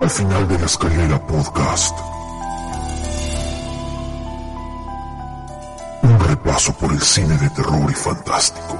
Al final de la escalera podcast. Un repaso por el cine de terror y fantástico.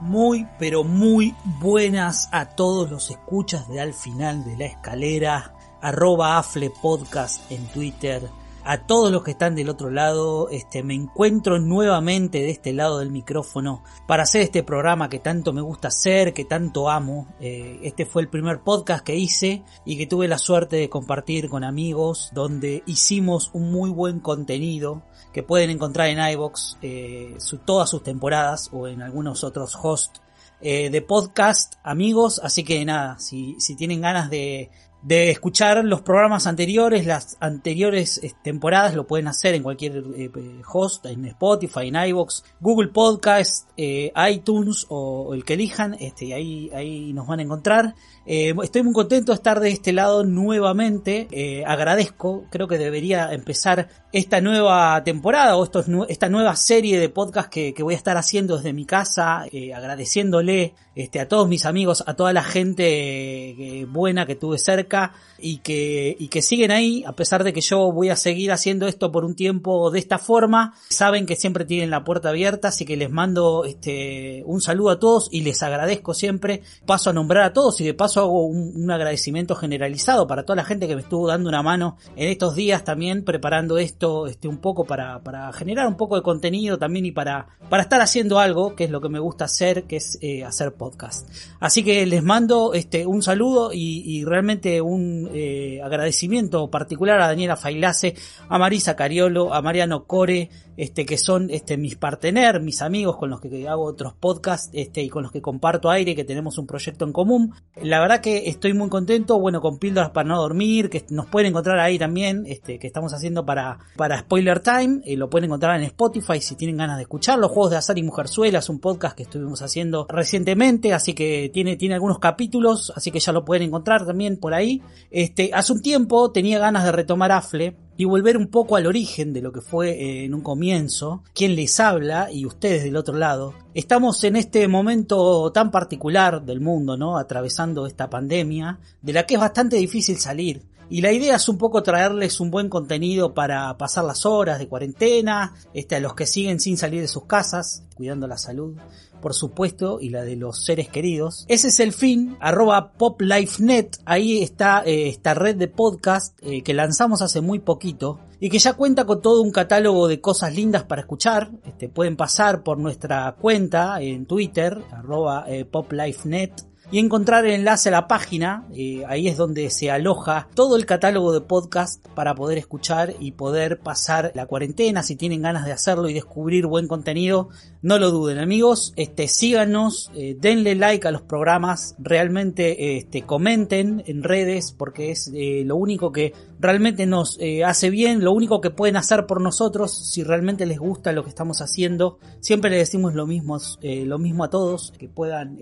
Muy, pero muy buenas a todos los escuchas de Al final de la escalera, arroba Afle Podcast en Twitter, a todos los que están del otro lado, este, me encuentro nuevamente de este lado del micrófono para hacer este programa que tanto me gusta hacer, que tanto amo. Eh, este fue el primer podcast que hice y que tuve la suerte de compartir con amigos, donde hicimos un muy buen contenido que pueden encontrar en iBox eh, todas sus temporadas o en algunos otros hosts eh, de podcast amigos. Así que nada, si, si tienen ganas de de escuchar los programas anteriores, las anteriores eh, temporadas, lo pueden hacer en cualquier eh, host, en Spotify, en iVoox, Google Podcast, eh, iTunes o, el que elijan, este, ahí, ahí nos van a encontrar. Estoy muy contento de estar de este lado nuevamente, agradezco, creo que debería empezar esta nueva temporada o esta nueva serie de podcast que, voy a estar haciendo desde mi casa, agradeciéndole este, a todos mis amigos, a toda la gente buena que tuve cerca, y que, y que siguen ahí, a pesar de que yo voy a seguir haciendo esto por un tiempo de esta forma, saben que siempre tienen la puerta abierta, así que les mando este, un saludo a todos y les agradezco siempre. Paso a nombrar a todos y de paso hago un, agradecimiento generalizado para toda la gente que me estuvo dando una mano en estos días también preparando esto este, un poco para, para generar un poco de contenido también y para, para estar haciendo algo, que es lo que me gusta hacer, que es eh, hacer podcast. Así que les mando este, un saludo y, y realmente un eh, agradecimiento particular a Daniela Failase, a Marisa Cariolo, a Mariano Core, este, que son este, mis partener, mis amigos con los que hago otros podcasts este, y con los que comparto aire, que tenemos un proyecto en común. La verdad que estoy muy contento, bueno, con píldoras para no dormir, que nos pueden encontrar ahí también, este, que estamos haciendo para, para Spoiler Time, eh, lo pueden encontrar en Spotify si tienen ganas de escuchar, los juegos de azar y mujerzuelas, un podcast que estuvimos haciendo recientemente, así que tiene, tiene algunos capítulos, así que ya lo pueden encontrar también por ahí. Este, hace un tiempo tenía ganas de retomar Afle, y volver un poco al origen de lo que fue eh, en un comienzo, quien les habla y ustedes del otro lado. Estamos en este momento tan particular del mundo, ¿no? Atravesando esta pandemia, de la que es bastante difícil salir. Y la idea es un poco traerles un buen contenido para pasar las horas de cuarentena, este, a los que siguen sin salir de sus casas, cuidando la salud, por supuesto, y la de los seres queridos. Ese es el fin, arroba poplifenet, ahí está eh, esta red de podcast eh, que lanzamos hace muy poquito y que ya cuenta con todo un catálogo de cosas lindas para escuchar. Este, pueden pasar por nuestra cuenta en Twitter, arroba eh, poplifenet y encontrar el enlace a la página. Eh, ahí es donde se aloja todo el catálogo de podcast para poder escuchar y poder pasar la cuarentena. Si tienen ganas de hacerlo y descubrir buen contenido, no lo duden, amigos. Este, síganos, eh, denle like a los programas, realmente este, comenten en redes porque es eh, lo único que realmente nos hace bien, lo único que pueden hacer por nosotros si realmente les gusta lo que estamos haciendo. Siempre les decimos lo mismo, lo mismo a todos, que puedan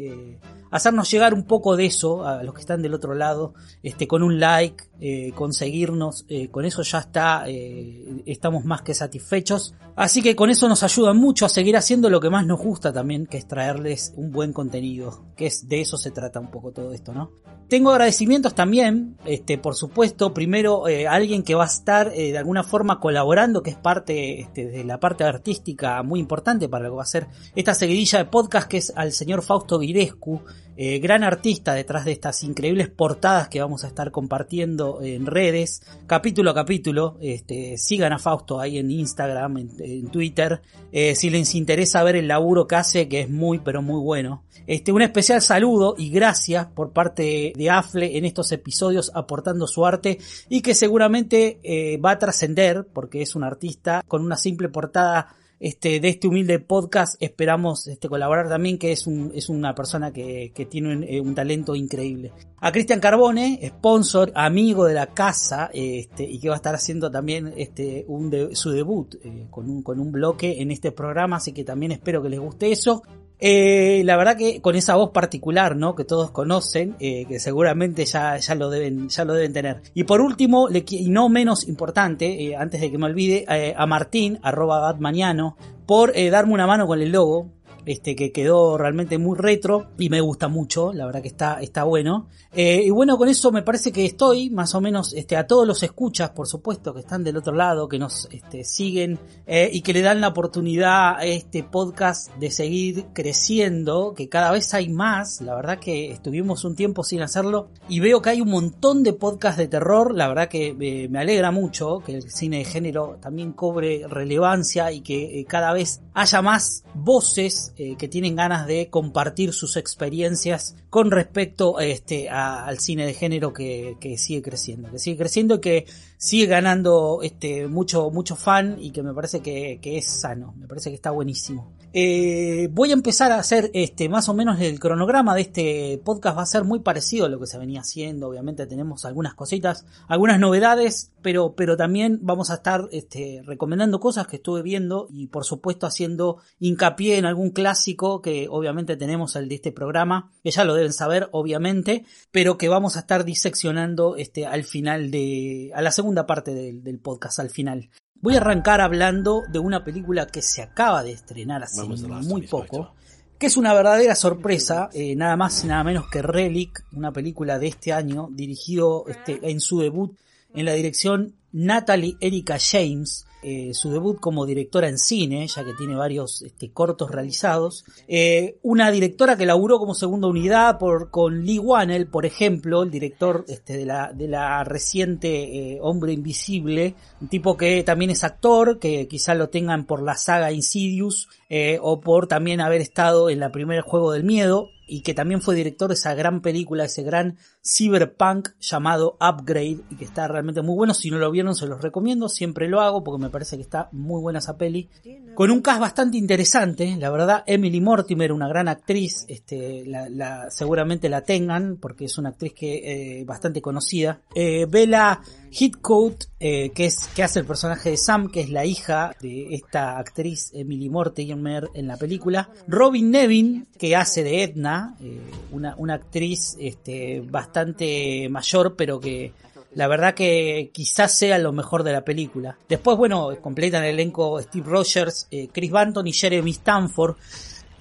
hacernos llegar un poco de eso a los que están del otro lado, este, con un like, eh, conseguirnos, eh, con eso ya está, eh, estamos más que satisfechos. Así que con eso nos ayuda mucho a seguir haciendo lo que más nos gusta también, que es traerles un buen contenido, que es de eso se trata un poco todo esto, ¿no? Tengo agradecimientos también, este, por supuesto, primero eh, alguien que va a estar eh, de alguna forma colaborando, que es parte este, de la parte artística muy importante para lo que va a ser esta seguidilla de podcast, que es al señor Fausto Guidescu, eh, gran artista detrás de estas increíbles portadas que vamos a estar compartiendo en redes, capítulo a capítulo. Este, sigan a Fausto ahí en Instagram, en, Twitter, eh, si les interesa ver el laburo que hace, que es muy, pero muy bueno. Este, un especial saludo y gracias por parte de Afle en estos episodios aportando su arte y que seguramente eh, va a trascender porque es un artista con una simple portada este, de este humilde podcast esperamos este, colaborar también, que es, un, una persona que, tiene un, eh, talento increíble. A Cristian Carbone, sponsor, amigo de la casa, este, y que va a estar haciendo también un su debut eh, un, con un bloque en este programa, así que también espero que les guste eso. Eh, la verdad que con esa voz particular, ¿no? Que todos conocen, eh, que seguramente ya, ya lo deben, ya lo deben tener. Y por último, y no menos importante, eh, antes de que me olvide, a Martín, arroba Batmaniano, por darme una mano con el logo este que quedó realmente muy retro y me gusta mucho, la verdad que está, está bueno. Eh, y bueno, con eso me parece que estoy más o menos este, a todos los escuchas, por supuesto, que están del otro lado, que nos este, siguen eh, y que le dan la oportunidad a este podcast de seguir creciendo, que cada vez hay más, la verdad que estuvimos un tiempo sin hacerlo y veo que hay un montón de podcasts de terror, la verdad que eh, me alegra mucho que el cine de género también cobre relevancia y que cada vez haya más voces eh, que tienen ganas de compartir sus experiencias con respecto este, al cine de género que, sigue creciendo, que sigue creciendo y que sigue ganando este, mucho, mucho fan y que me parece que, es sano, me parece que está buenísimo. Eh, voy a empezar a hacer este, más o menos el cronograma de este podcast, va a ser muy parecido a lo que se venía haciendo, obviamente tenemos algunas cositas, algunas novedades, pero, pero también vamos a estar este, recomendando cosas que estuve viendo y por supuesto haciendo hincapié en algún clásico que obviamente tenemos el de este programa, que ya lo deben saber obviamente, pero que vamos a estar diseccionando este, al final de, a la segunda parte del, podcast, al final. Voy a arrancar hablando de una película que se acaba de estrenar hace muy poco, que es una verdadera sorpresa, eh, nada más y nada menos que Relic, una película de este año, dirigido este, en su debut en la dirección Natalie Erika James, eh, su debut como directora en cine, ya que tiene varios este, cortos realizados. Eh, una directora que laburó como segunda unidad por, con Lee Wannell, por ejemplo, el director este, de, la, de la reciente eh, Hombre Invisible, un tipo que también es actor, que quizá lo tengan por la saga Insidious, o por también haber estado en la primer juego del miedo y que también fue director de esa gran película, ese gran cyberpunk llamado Upgrade y que está realmente muy bueno. Si no lo vieron se los recomiendo, siempre lo hago porque me parece que está muy buena esa peli. Con un cast bastante interesante, la verdad, Emily Mortimer, una gran actriz, este, seguramente la tengan porque es una actriz que eh, bastante conocida. Eh, Bella Hitcoat, eh, que es que hace el personaje de Sam, que es la hija de esta actriz Emily Mortimer en la película. Robin Nevin, que hace de Edna, eh, una, una, actriz este, bastante mayor, pero que la verdad que quizás sea lo mejor de la película. Después, bueno, completan el elenco Steve Rogers, eh, Chris Banton y Jeremy Stanford.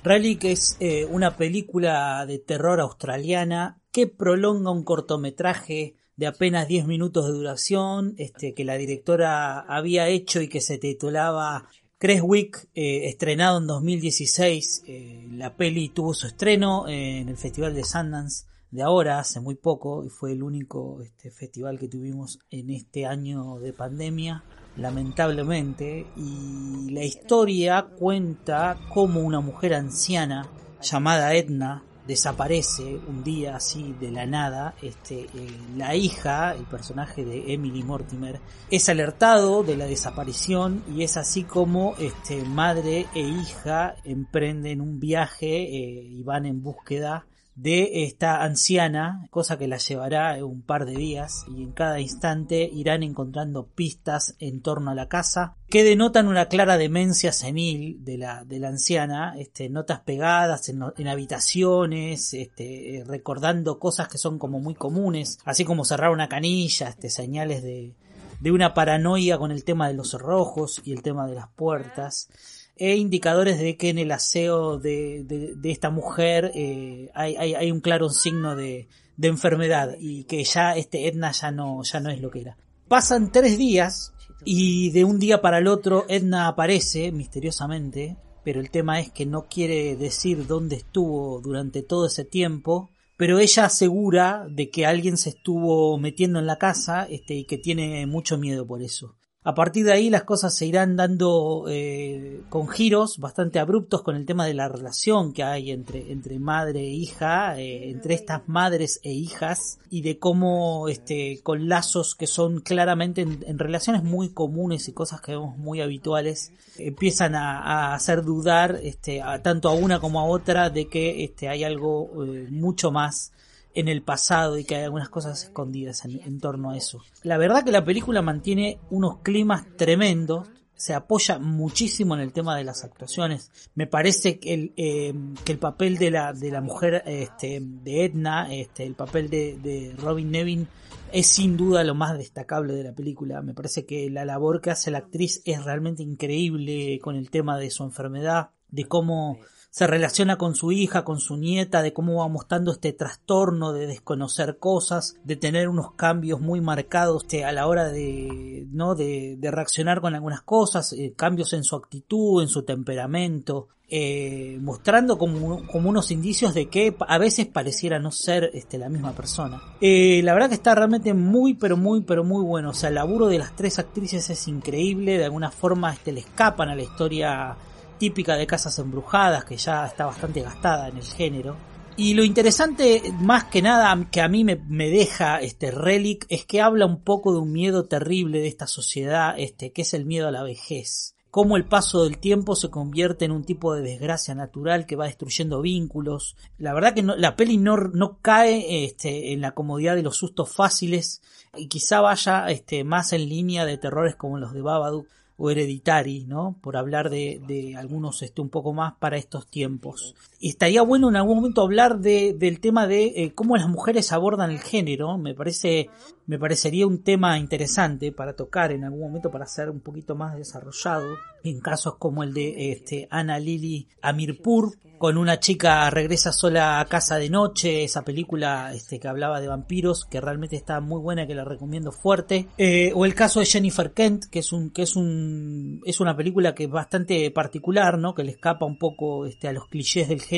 Relic es una película de terror australiana que prolonga un cortometraje de apenas 10 minutos de duración, este, que la directora había hecho y que se titulaba Creswick, eh, estrenado en 2016. Eh, la peli tuvo su estreno en el Festival de Sundance de ahora, hace muy poco, y fue el único este, festival que tuvimos en este año de pandemia, lamentablemente. Y la historia cuenta cómo una mujer anciana llamada Edna desaparece un día así de la nada, este, eh, la hija, el personaje de Emily Mortimer, es alertado de la desaparición y es así como este, madre e hija emprenden un viaje eh, y van en búsqueda de esta anciana, cosa que la llevará un par de días y en cada instante irán encontrando pistas en torno a la casa que denotan una clara demencia senil de la, de la anciana, este, notas pegadas en, habitaciones, este, recordando cosas que son como muy comunes, así como cerrar una canilla, este, señales de, de una paranoia con el tema de los cerrojos y el tema de las puertas e indicadores de que en el aseo de, de, esta mujer eh, hay, hay, hay, un claro signo de, de, enfermedad y que ya este Edna ya no, ya no es lo que era. Pasan tres días y de un día para el otro Edna aparece misteriosamente pero el tema es que no quiere decir dónde estuvo durante todo ese tiempo, pero ella asegura de que alguien se estuvo metiendo en la casa este, y que tiene mucho miedo por eso. A partir de ahí las cosas se irán dando eh, con giros bastante abruptos con el tema de la relación que hay entre, entre madre e hija, eh, entre estas madres e hijas, y de cómo este, con lazos que son claramente en, relaciones muy comunes y cosas que vemos muy habituales, empiezan a, hacer dudar este, a, tanto a una como a otra de que este, hay algo eh, mucho más en el pasado y que hay algunas cosas escondidas en, torno a eso. La verdad que la película mantiene unos climas tremendos, se apoya muchísimo en el tema de las actuaciones. Me parece que el, eh, que el papel de la, de la mujer este, de Edna, este, el papel de, de Robin Nevin, es sin duda lo más destacable de la película. Me parece que la labor que hace la actriz es realmente increíble con el tema de su enfermedad, de cómo se relaciona con su hija, con su nieta, de cómo va mostrando este trastorno de desconocer cosas, de tener unos cambios muy marcados este, a la hora de, ¿no? de, reaccionar con algunas cosas, eh, cambios en su actitud, en su temperamento, eh, mostrando como, como, unos indicios de que a veces pareciera no ser este, la misma persona. Eh, la verdad que está realmente muy, pero muy, pero muy bueno. O sea, el laburo de las tres actrices es increíble. De alguna forma este, le escapan a la historia típica de casas embrujadas, que ya está bastante gastada en el género. Y lo interesante, más que nada, que a mí me, deja este Relic, es que habla un poco de un miedo terrible de esta sociedad, este, que es el miedo a la vejez. Cómo el paso del tiempo se convierte en un tipo de desgracia natural que va destruyendo vínculos. La verdad que la peli no, no cae este, en la comodidad de los sustos fáciles y quizá vaya este, más en línea de terrores como los de Babadook o Hereditary, ¿no? Por hablar de, de, algunos este, un poco más para estos tiempos. Y estaría bueno en algún momento hablar de, del tema de eh, cómo las mujeres abordan el género. Me parece, me parecería un tema interesante para tocar en algún momento para ser un poquito más desarrollado. En casos como el de este, Ana Lili Amirpur, con una chica regresa sola a casa de noche, esa película este, que hablaba de vampiros, que realmente está muy buena, que la recomiendo fuerte. Eh, o el caso de Jennifer Kent, que es un, que es un, es una película que es bastante particular, ¿no? Que le escapa un poco este, a los clichés del género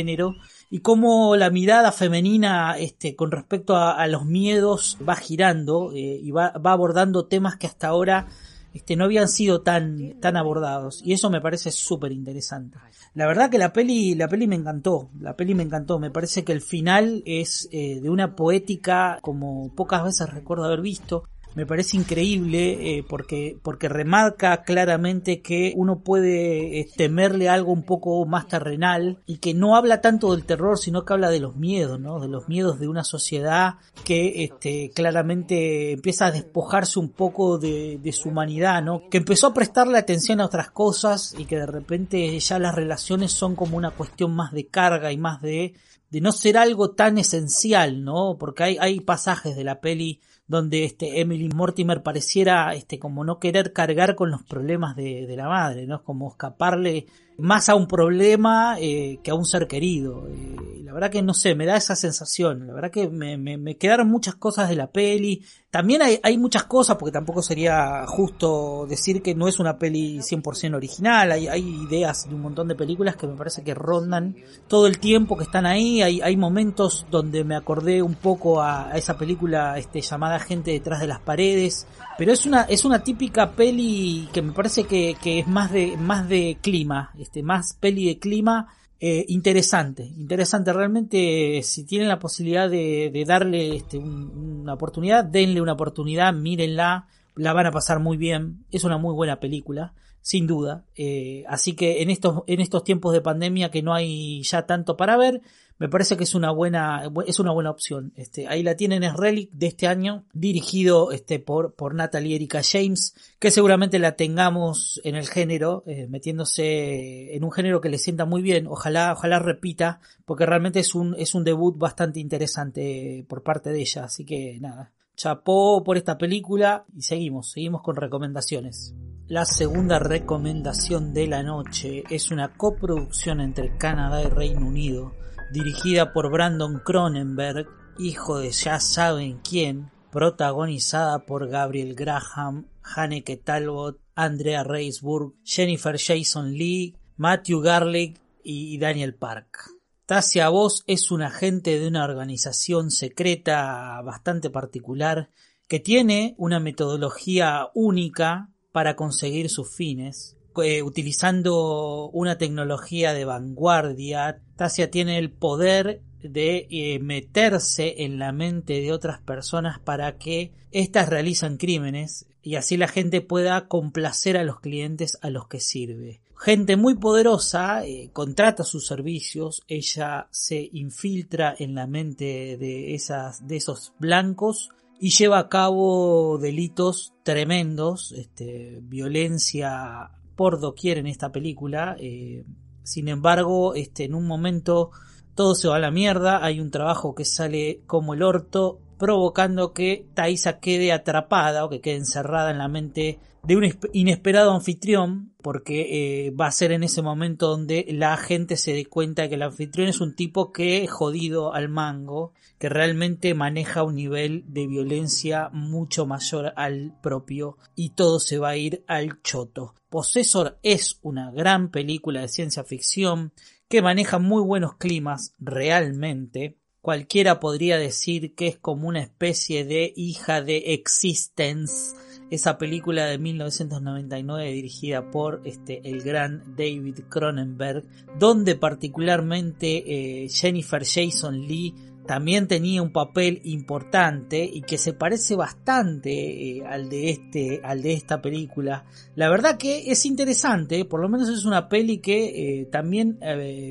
y cómo la mirada femenina este, con respecto a, los miedos va girando eh, y va, va abordando temas que hasta ahora este, no habían sido tan, tan abordados. Y eso me parece súper interesante. La verdad que la peli, la peli me encantó. La peli me encantó. Me parece que el final es eh, de una poética como pocas veces recuerdo haber visto me parece increíble eh, porque, porque remarca claramente que uno puede eh, temerle algo un poco más terrenal y que no habla tanto del terror, sino que habla de los miedos, ¿no? De los miedos de una sociedad que este, claramente empieza a despojarse un poco de, de su humanidad, ¿no? Que empezó a prestarle atención a otras cosas y que de repente ya las relaciones son como una cuestión más de carga y más de, de no ser algo tan esencial, ¿no? Porque hay, hay pasajes de la peli donde este Emily Mortimer pareciera este como no querer cargar con los problemas de, de la madre, ¿no? Como escaparle más a un problema eh, que a un ser querido. Eh, la verdad que no sé, me da esa sensación. La verdad que me, quedaron muchas cosas de la peli. También hay, muchas cosas, porque tampoco sería justo decir que no es una peli 100% original. Hay, ideas de un montón de películas que me parece que rondan todo el tiempo que están ahí. Hay, hay momentos donde me acordé un poco a, a esa película este, llamada Gente detrás de las paredes. Pero es una, es una típica peli que me parece que, que es más de, más de clima este, más peli de clima, eh, interesante, interesante realmente, si tienen la posibilidad de, darle este, una oportunidad, denle una oportunidad, mírenla, la van a pasar muy bien, es una muy buena película, sin duda, eh, así que en estos, en estos tiempos de pandemia que no hay ya tanto para ver, me parece que es una buena, es una buena opción. Este, ahí la tienen, es Relic de este año, dirigido este, por, por Natalie Erika James, que seguramente la tengamos en el género, eh, metiéndose en un género que le sienta muy bien. Ojalá, ojalá repita, porque realmente es un, es un debut bastante interesante por parte de ella. Así que nada, chapó por esta película y seguimos, seguimos con recomendaciones. La segunda recomendación de la noche es una coproducción entre Canadá y Reino Unido dirigida por Brandon Cronenberg, hijo de ya saben quién, protagonizada por Gabriel Graham, Haneke Talbot, Andrea Reisburg, Jennifer Jason Lee, Matthew Garlick y Daniel Park. Tasia Voss es un agente de una organización secreta bastante particular que tiene una metodología única para conseguir sus fines. Eh, utilizando una tecnología de vanguardia, Tasia tiene el poder de eh, meterse en la mente de otras personas para que éstas realizan crímenes y así la gente pueda complacer a los clientes a los que sirve. Gente muy poderosa eh, contrata sus servicios, ella se infiltra en la mente de, esas, de esos blancos y lleva a cabo delitos tremendos, este, violencia por doquier en esta película. Eh, sin embargo, este, en un momento todo se va a la mierda, hay un trabajo que sale como el orto, provocando que Thaisa quede atrapada o que quede encerrada en la mente de un inesperado anfitrión, porque eh, va a ser en ese momento donde la gente se dé cuenta de que el anfitrión es un tipo que es jodido al mango, que realmente maneja un nivel de violencia mucho mayor al propio y todo se va a ir al choto. Possessor es una gran película de ciencia ficción que maneja muy buenos climas realmente. Cualquiera podría decir que es como una especie de hija de Existence esa película de 1999 dirigida por este, el gran David Cronenberg, donde particularmente eh, Jennifer Jason Lee también tenía un papel importante y que se parece bastante eh, al de este al de esta película. La verdad que es interesante por lo menos es una peli que eh, también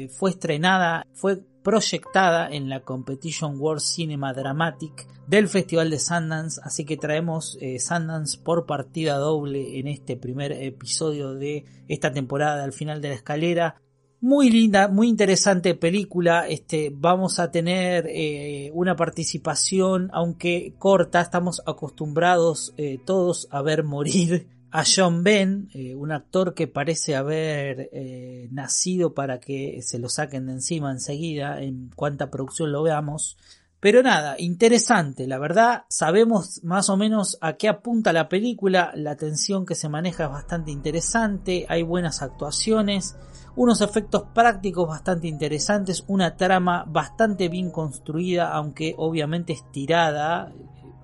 fue estrenada fue proyectada en la Competition World Cinema Dramatic del Festival de Sundance, así que traemos eh, Sundance por partida doble en este primer episodio de esta temporada al final de la escalera. Muy linda, muy interesante película. Este, vamos a tener eh, una participación, aunque corta, estamos acostumbrados eh, todos a ver morir a John Ben, eh, un actor que parece haber eh, nacido para que se lo saquen de encima enseguida en cuanta producción lo veamos. Pero nada, interesante, la verdad, sabemos más o menos a qué apunta la película, la tensión que se maneja es bastante interesante, hay buenas actuaciones, unos efectos prácticos bastante interesantes, una trama bastante bien construida, aunque obviamente estirada,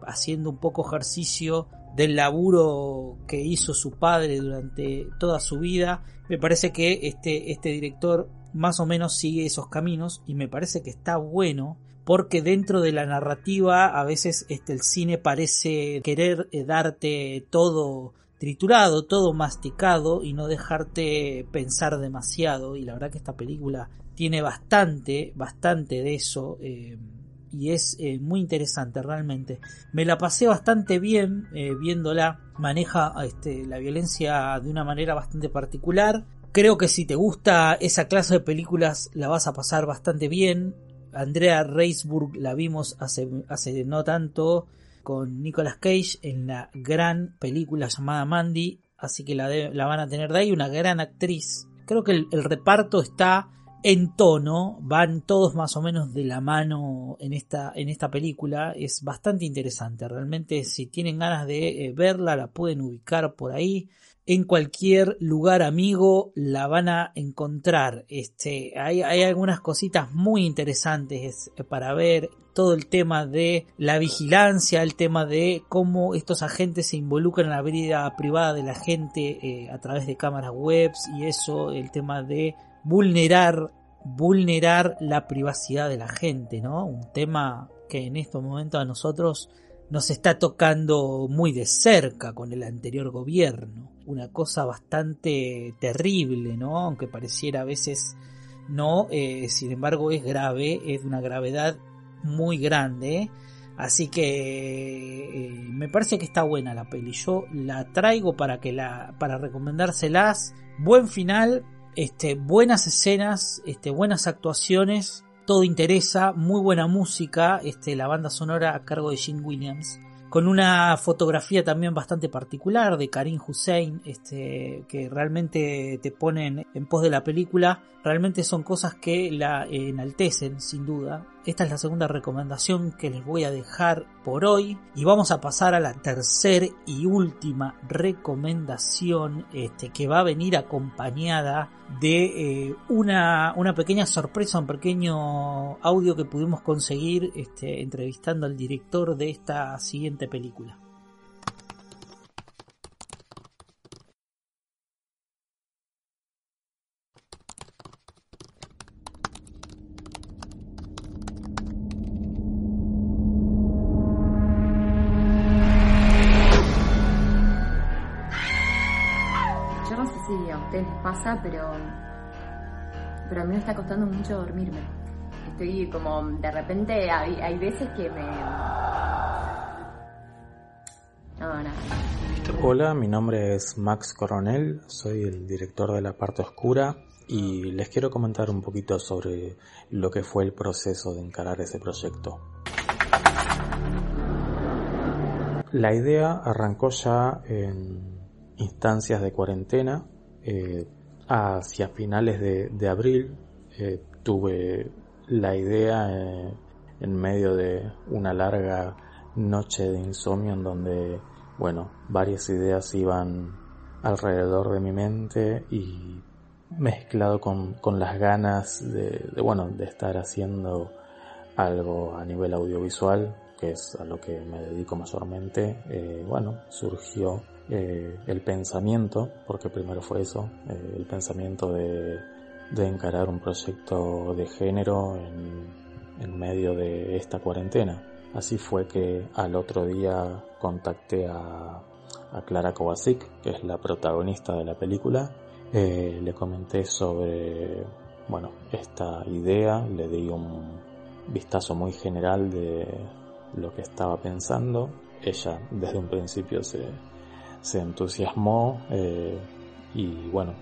haciendo un poco ejercicio del laburo que hizo su padre durante toda su vida. Me parece que este, este director más o menos sigue esos caminos y me parece que está bueno porque dentro de la narrativa a veces este, el cine parece querer eh, darte todo triturado, todo masticado y no dejarte pensar demasiado y la verdad que esta película tiene bastante, bastante de eso. Eh, y es eh, muy interesante realmente. Me la pasé bastante bien eh, viéndola, maneja este, la violencia de una manera bastante particular. Creo que si te gusta esa clase de películas la vas a pasar bastante bien. Andrea Reisburg la vimos hace, no tanto con Nicolas Cage en la gran película llamada Mandy, así que la van a tener de ahí, una gran actriz. Creo que el reparto está en tono, van todos más o menos de la mano en esta, en esta película, es bastante interesante, realmente si tienen ganas de eh, verla la pueden ubicar por ahí, en cualquier lugar amigo la van a encontrar, este, hay, hay algunas cositas muy interesantes eh, para ver, todo el tema de la vigilancia, el tema de cómo estos agentes se involucran en la vida privada de la gente eh, a través de cámaras webs y eso, el tema de vulnerar, vulnerar la privacidad de la gente, ¿no? Un tema que en estos momentos a nosotros nos está tocando muy de cerca con el anterior gobierno. Una cosa bastante terrible, ¿no? Aunque pareciera a veces no, eh, sin embargo es grave, es de una gravedad muy grande. Así que eh, me parece que está buena la peli. Yo la traigo para que la para recomendárselas. Buen final, este, buenas escenas, este, buenas actuaciones, todo interesa, muy buena música, este, la banda sonora a cargo de Gene Williams, con una fotografía también bastante particular de Karim Hussein, este, que realmente te ponen en pos de la película, realmente son cosas que la enaltecen, sin duda. Esta es la segunda recomendación que les voy a dejar por hoy y vamos a pasar a la tercera y última recomendación este, que va a venir acompañada de eh, una, una pequeña sorpresa, un pequeño audio que pudimos conseguir este, entrevistando al director de esta siguiente película. Pasa, pero, pero a mí me está costando mucho dormirme. Estoy como, de repente, hay, veces que me... No, nada. Hola, mi nombre es Max Coronel, soy el director de la parte oscura y les quiero comentar un poquito sobre lo que fue el proceso de encarar ese proyecto. La idea arrancó ya en instancias de cuarentena eh, hacia finales de, abril eh, tuve la idea eh, en medio de una larga noche de insomnio en donde, bueno, varias ideas iban alrededor de mi mente y mezclado con, las ganas de, bueno, de estar haciendo algo a nivel audiovisual, que es a lo que me dedico mayormente, bueno, surgió eh, el pensamiento, porque primero fue eso, eh, el pensamiento de, encarar un proyecto de género en, medio de esta cuarentena. Así fue que al otro día contacté a, Clara Kovacic, que es la protagonista de la película. Eh, le comenté sobre, bueno, esta idea, le di un vistazo muy general de lo que estaba pensando. Ella desde un principio se, se entusiasmó eh, y bueno,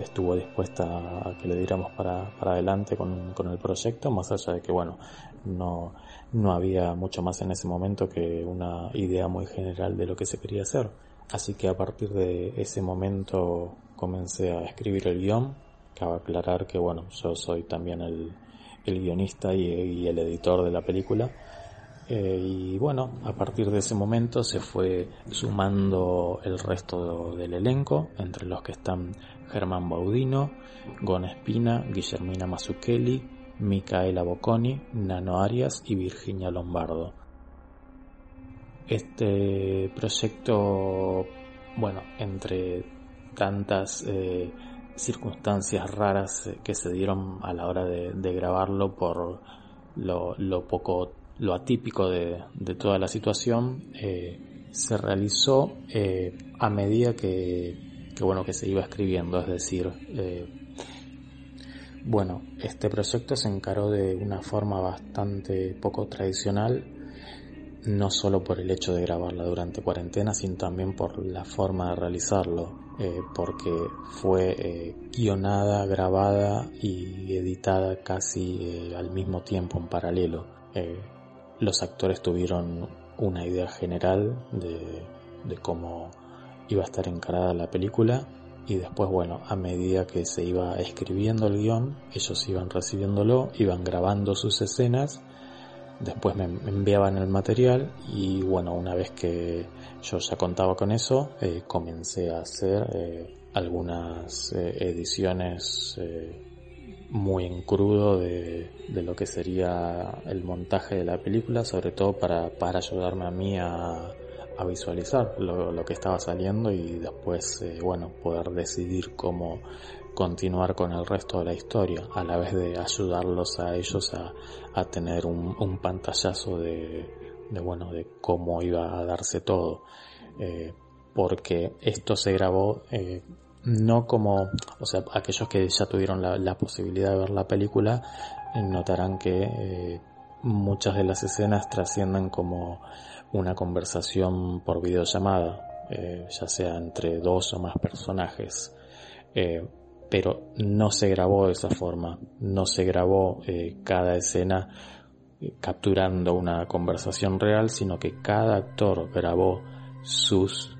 estuvo dispuesta a que le diéramos para, para adelante con, con, el proyecto, más allá de que bueno, no, no había mucho más en ese momento que una idea muy general de lo que se quería hacer. Así que a partir de ese momento comencé a escribir el guion. Cabe aclarar que bueno, yo soy también el, el guionista y, y el editor de la película eh, y bueno, a partir de ese momento se fue sumando el resto del elenco, entre los que están Germán Baudino, Gon Espina, Guillermina Mazzucchelli, Micaela Bocconi, Nano Arias y Virginia Lombardo. Este proyecto, bueno, entre tantas eh, circunstancias raras que se dieron a la hora de, grabarlo por lo, lo poco lo atípico de, toda la situación eh, se realizó eh, a medida que, bueno que se iba escribiendo. Es decir eh, bueno este proyecto se encaró de una forma bastante poco tradicional no solo por el hecho de grabarla durante cuarentena sino también por la forma de realizarlo porque fue guionada grabada y editada casi al mismo tiempo en paralelo los actores tuvieron una idea general de, cómo iba a estar encarada la película y después, bueno, a medida que se iba escribiendo el guion, ellos iban recibiéndolo, iban grabando sus escenas, después me enviaban el material y bueno, una vez que yo ya contaba con eso, eh, comencé a hacer eh, algunas eh, ediciones muy en crudo de, lo que sería el montaje de la película, sobre todo para, para ayudarme a mí a, visualizar lo, que estaba saliendo y después, eh, bueno, poder decidir cómo continuar con el resto de la historia, a la vez de ayudarlos a ellos a, a tener un, pantallazo de, de, bueno, de cómo iba a darse todo. Eh, porque esto se grabó eh, no como, o sea, aquellos que ya tuvieron la, posibilidad de ver la película eh, notarán que eh, muchas de las escenas trascienden como una conversación por videollamada, eh, ya sea entre dos o más personajes. pero no se grabó de esa forma, no se grabó cada escena capturando una conversación real, sino que cada actor grabó sus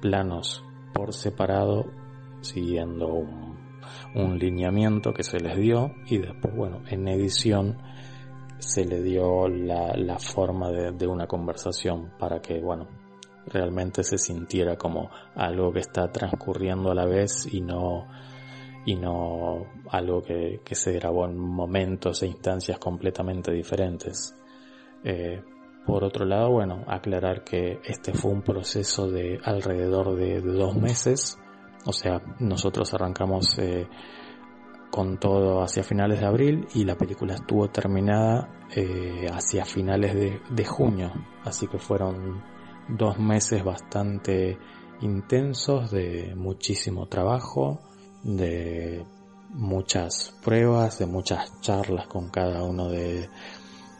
planos por separado siguiendo un, lineamiento que se les dio y después, bueno, en edición se le dio la, forma de, una conversación para que, bueno, realmente se sintiera como algo que está transcurriendo a la vez y no, y no algo que, se grabó en momentos e instancias completamente diferentes. Eh, por otro lado, bueno, aclarar que este fue un proceso de alrededor de, dos meses, o sea, nosotros arrancamos eh, con todo hacia finales de abril y la película estuvo terminada eh, hacia finales de, junio, así que fueron dos meses bastante intensos de muchísimo trabajo, de muchas pruebas, de muchas charlas con cada uno de,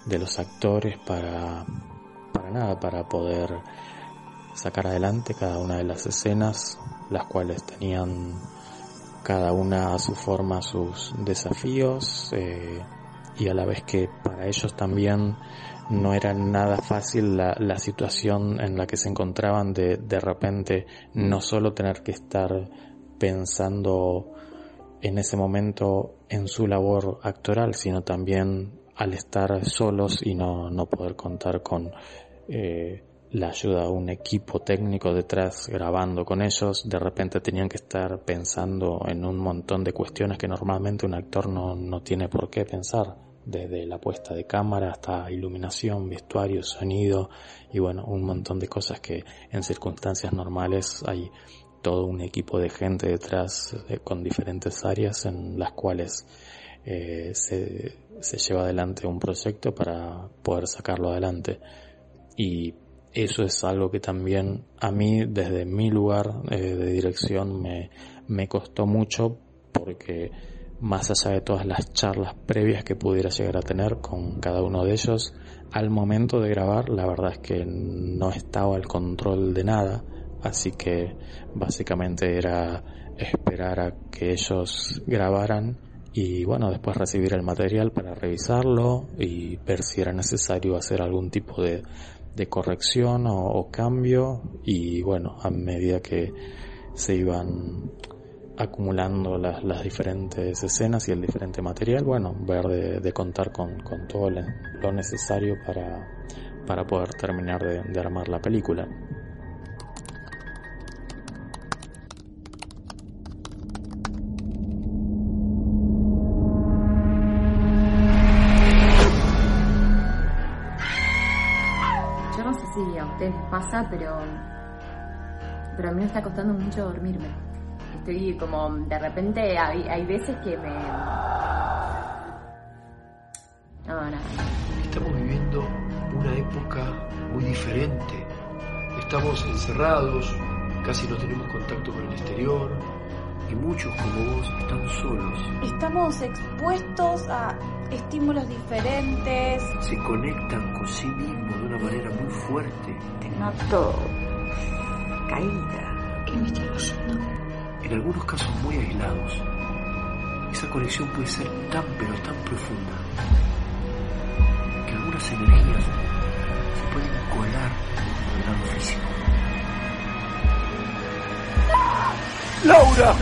de los actores para, para nada, para poder sacar adelante cada una de las escenas, las cuales tenían cada una a su forma sus desafíos eh, y a la vez que para ellos también no era nada fácil la, la situación en la que se encontraban de de repente no solo tener que estar pensando en ese momento en su labor actoral, sino también al estar solos y no, no poder contar con eh, la ayuda de un equipo técnico detrás grabando con ellos, de repente tenían que estar pensando en un montón de cuestiones que normalmente un actor no, no tiene por qué pensar, desde la puesta de cámara hasta iluminación, vestuario, sonido y bueno, un montón de cosas que en circunstancias normales hay todo un equipo de gente detrás eh, con diferentes áreas en las cuales eh, se, se lleva adelante un proyecto para poder sacarlo adelante. Y eso es algo que también a mí desde mi lugar eh, de dirección me, me costó mucho porque más allá de todas las charlas previas que pudiera llegar a tener con cada uno de ellos, al momento de grabar la verdad es que no estaba el control de nada, así que básicamente era esperar a que ellos grabaran y bueno, después recibir el material para revisarlo y ver si era necesario hacer algún tipo de, de corrección o, cambio y bueno, a medida que se iban acumulando las, las diferentes escenas y el diferente material, bueno, ver de, contar con, con todo lo necesario para, para poder terminar de, de armar la película. Ustedes pasa, pero, pero a mí me está costando mucho dormirme. Estoy como, de repente, hay, hay veces que me... No, no. Estamos viviendo una época muy diferente. Estamos encerrados, casi no tenemos contacto con el exterior y muchos como vos están solos. Estamos expuestos a estímulos diferentes. Se conectan con sí mismos una manera muy fuerte. Te noto caída. ¿Qué me está pasando? En algunos casos muy aislados, esa conexión puede ser tan pero tan profunda que algunas energías se pueden colar en el lado físico. ¡Laura!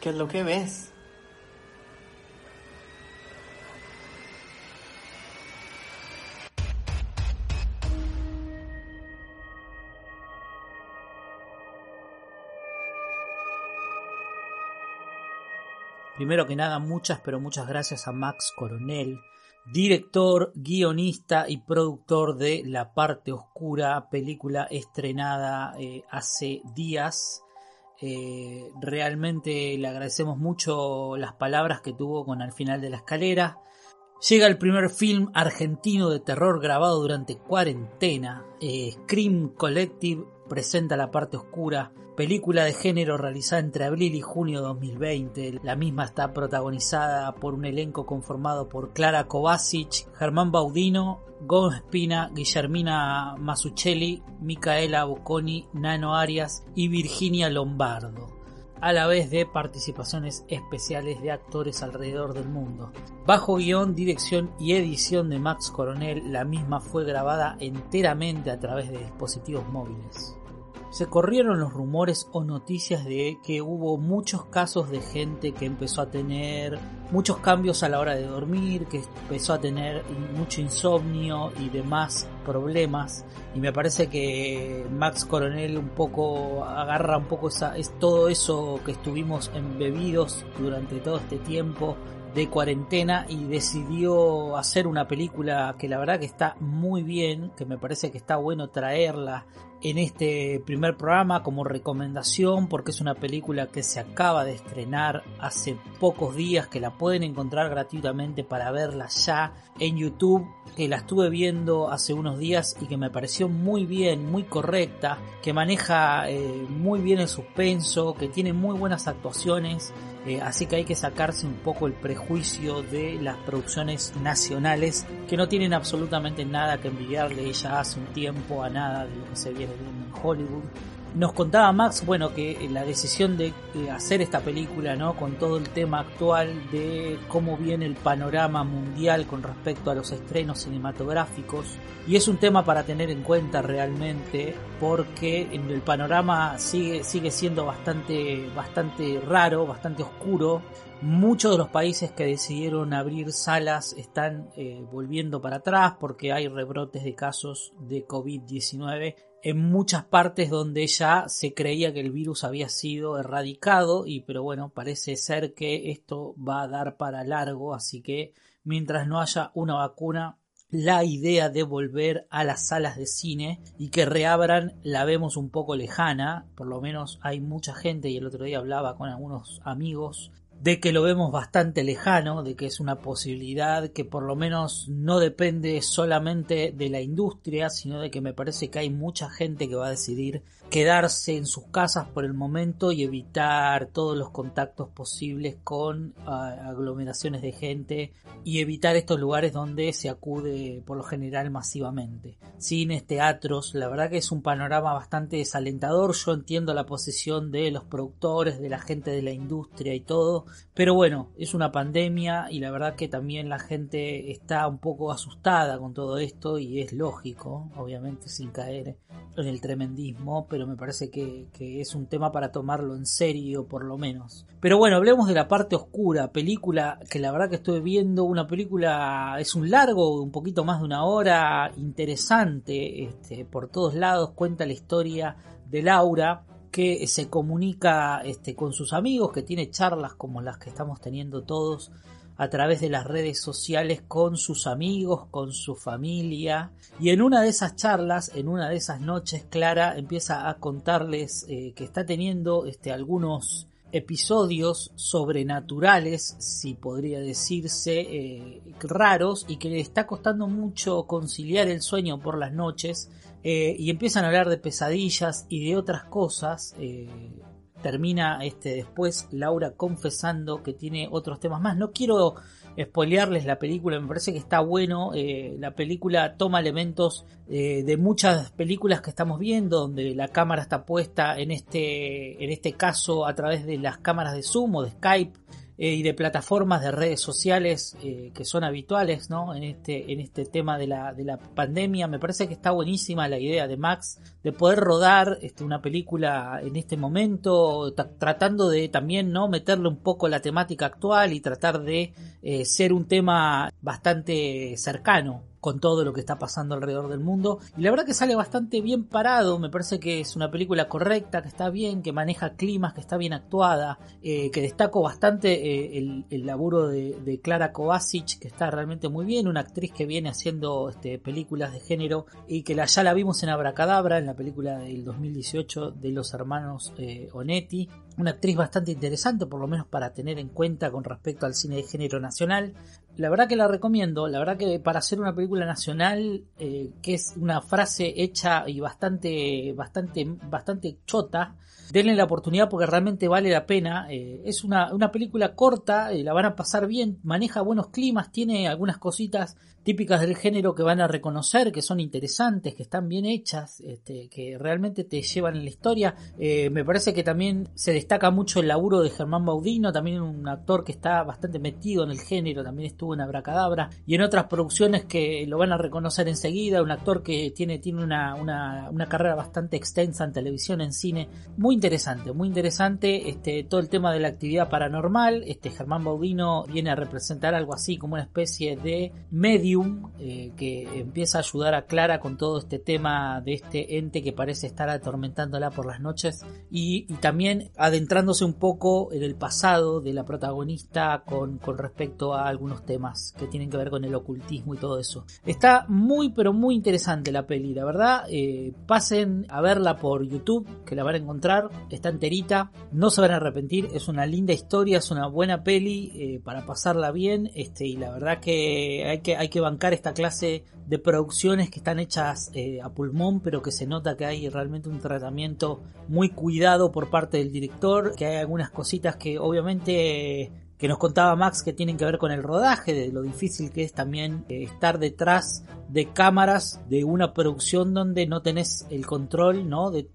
¿Qué es lo que ves? Primero que nada, muchas pero muchas gracias a Max Coronel, director, guionista y productor de La parte oscura, película estrenada eh, hace días eh, realmente le agradecemos mucho las palabras que tuvo con Al final de la escalera. Llega el primer film argentino de terror grabado durante cuarentena. Eh, Scream Collective presenta la parte oscura, película de género realizada entre abril y junio de 2020. La misma está protagonizada por un elenco conformado por Clara Kovacic, Germán Baudino, Gon Espina, Guillermina Masuccelli, Micaela Bocconi, Nano Arias y Virginia Lombardo a la vez de participaciones especiales de actores alrededor del mundo. Bajo guion, dirección y edición de Max Coronel, la misma fue grabada enteramente a través de dispositivos móviles. Se corrieron los rumores o noticias de que hubo muchos casos de gente que empezó a tener muchos cambios a la hora de dormir, que empezó a tener mucho insomnio y demás problemas. Y me parece que Max Coronel un poco agarra un poco esa, es todo eso que estuvimos embebidos durante todo este tiempo de cuarentena y decidió hacer una película que la verdad que está muy bien, que me parece que está bueno traerla en este primer programa como recomendación porque es una película que se acaba de estrenar hace pocos días que la pueden encontrar gratuitamente para verla ya en YouTube que la estuve viendo hace unos días y que me pareció muy bien, muy correcta, que maneja eh, muy bien el suspenso, que tiene muy buenas actuaciones eh, así que hay que sacarse un poco el prejuicio de las producciones nacionales que no tienen absolutamente nada que envidiarle ya hace un tiempo a nada de lo que se viene viendo en Hollywood. Nos contaba Max, bueno, que la decisión de hacer esta película, ¿no? Con todo el tema actual de cómo viene el panorama mundial con respecto a los estrenos cinematográficos. Y es un tema para tener en cuenta realmente, porque el panorama sigue, sigue siendo bastante, bastante raro, bastante oscuro. Muchos de los países que decidieron abrir salas están eh, volviendo para atrás porque hay rebrotes de casos de COVID-19 en muchas partes donde ya se creía que el virus había sido erradicado y pero bueno parece ser que esto va a dar para largo así que mientras no haya una vacuna la idea de volver a las salas de cine y que reabran la vemos un poco lejana. Por lo menos hay mucha gente y el otro día hablaba con algunos amigos de que lo vemos bastante lejano, de que es una posibilidad que por lo menos no depende solamente de la industria, sino de que me parece que hay mucha gente que va a decidir quedarse en sus casas por el momento y evitar todos los contactos posibles con ah, aglomeraciones de gente y evitar estos lugares donde se acude por lo general masivamente. Cines, teatros, la verdad que es un panorama bastante desalentador. Yo entiendo la posición de los productores, de la gente de la industria y todo, pero bueno, es una pandemia y la verdad que también la gente está un poco asustada con todo esto y es lógico, obviamente sin caer en el tremendismo, me parece que, es un tema para tomarlo en serio por lo menos. Pero bueno, hablemos de la parte oscura, película que la verdad que estoy viendo, una película es un largo, un poquito más de una hora, interesante, este, por todos lados cuenta la historia de Laura, que se comunica este, con sus amigos, que tiene charlas como las que estamos teniendo todos a través de las redes sociales con sus amigos, con su familia. Y en una de esas charlas, en una de esas noches, Clara empieza a contarles eh, que está teniendo este, algunos episodios sobrenaturales, si podría decirse, eh, raros y que le está costando mucho conciliar el sueño por las noches eh, y empiezan a hablar de pesadillas y de otras cosas termina este después Laura confesando que tiene otros temas más. No quiero spoilearles la película, me parece que está bueno. Eh, la película toma elementos eh, de muchas películas que estamos viendo, donde la cámara está puesta en este, en este caso a través de las cámaras de Zoom o de Skype eh, y de plataformas de redes sociales eh, que son habituales ¿no? en, este, en este tema de la, de la pandemia. Me parece que está buenísima la idea de Max de poder rodar este, una película en este momento, tratando de también no meterle un poco la temática actual y tratar de eh, ser un tema bastante cercano con todo lo que está pasando alrededor del mundo. Y la verdad que sale bastante bien parado, me parece que es una película correcta, que está bien, que maneja climas, que está bien actuada, eh, que destaco bastante eh, el, laburo de, Clara Kovacic, que está realmente muy bien, una actriz que viene haciendo este, películas de género y que ya la vimos en Abracadabra, en la película del 2018 de los hermanos eh, Onetti, una actriz bastante interesante, por lo menos para tener en cuenta con respecto al cine de género nacional la verdad que la recomiendo, la verdad que para hacer una película nacional, eh, que es una frase hecha y bastante, bastante, bastante chota, denle la oportunidad porque realmente vale la pena. Eh, es una, una, película corta, eh, la van a pasar bien, maneja buenos climas, tiene algunas cositas típicas del género que van a reconocer, que son interesantes, que están bien hechas, este, que realmente te llevan en la historia. Eh, me parece que también se destaca mucho el laburo de Germán Baudino, también un actor que está bastante metido en el género, también estuvo en Abracadabra y en otras producciones que lo van a reconocer enseguida, un actor que tiene, tiene una, una, carrera bastante extensa en televisión, en cine, muy interesante, muy interesante este, todo el tema de la actividad paranormal, este Germán Baudino viene a representar algo así como una especie de eh, que empieza a ayudar a Clara con todo este tema de este ente que parece estar atormentándola por las noches y, también adentrándose un poco en el pasado de la protagonista con, con respecto a algunos temas que tienen que ver con el ocultismo y todo eso. Está muy pero muy interesante la peli, la verdad. Eh, pasen a verla por YouTube, que la van a encontrar, está enterita, no se van a arrepentir, es una linda historia, es una buena peli eh, para pasarla bien, este, y la verdad que hay que, hay que bancar esta clase de producciones que están hechas eh, a pulmón, pero que se nota que hay realmente un tratamiento muy cuidado por parte del director, que hay algunas cositas que obviamente que nos contaba Max que tienen que ver con el rodaje, de lo difícil que es también eh, estar detrás de cámaras de una producción donde no tenés el control ¿no? de,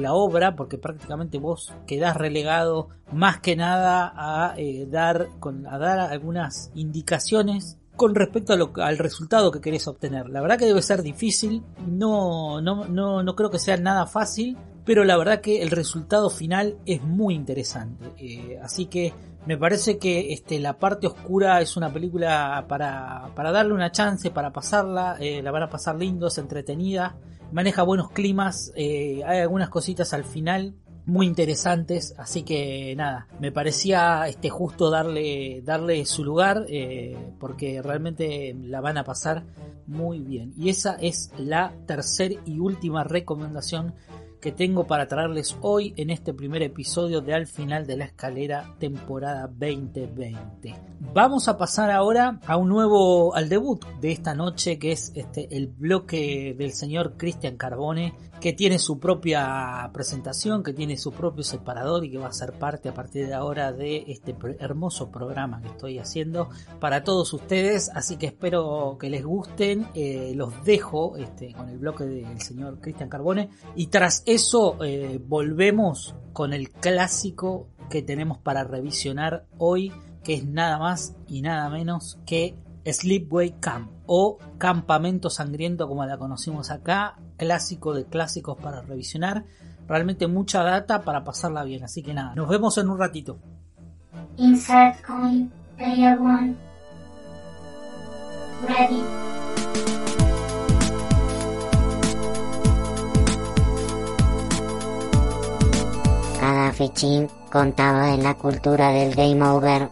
la obra, porque prácticamente vos quedás relegado más que nada a, eh, dar, con, a dar algunas indicaciones con respecto al resultado que querés obtener. La verdad que debe ser difícil, no, no, no, no creo que sea nada fácil, pero la verdad que el resultado final es muy interesante. Eh, así que me parece que este, La parte oscura es una película para, para darle una chance, para pasarla, eh, la van a pasar lindo, es entretenida, maneja buenos climas, eh, hay algunas cositas al final muy interesantes, así que nada, me parecía este justo darle darle su lugar eh, porque realmente la van a pasar muy bien. Y esa es la tercera y última recomendación que tengo para traerles hoy en este primer episodio de Al final de la escalera temporada 2020. Vamos a pasar ahora a un nuevo, al debut de esta noche que es este, el bloque del señor Cristian Carbone que tiene su propia presentación, que tiene su propio separador y que va a ser parte a partir de ahora de este hermoso programa que estoy haciendo para todos ustedes. Así que espero que les gusten. Eh, los dejo este, con el bloque del señor Cristian Carbone y tras eso eh, volvemos con el clásico que tenemos para revisionar hoy, que es nada más y nada menos que Sleepway Camp o Campamento Sangriento como la conocimos acá, clásico de clásicos para revisionar, realmente mucha data para pasarla bien, así que nada, nos vemos en un ratito. Insert coin, player one. Ready. Cada fichín contaba en la cultura del game over.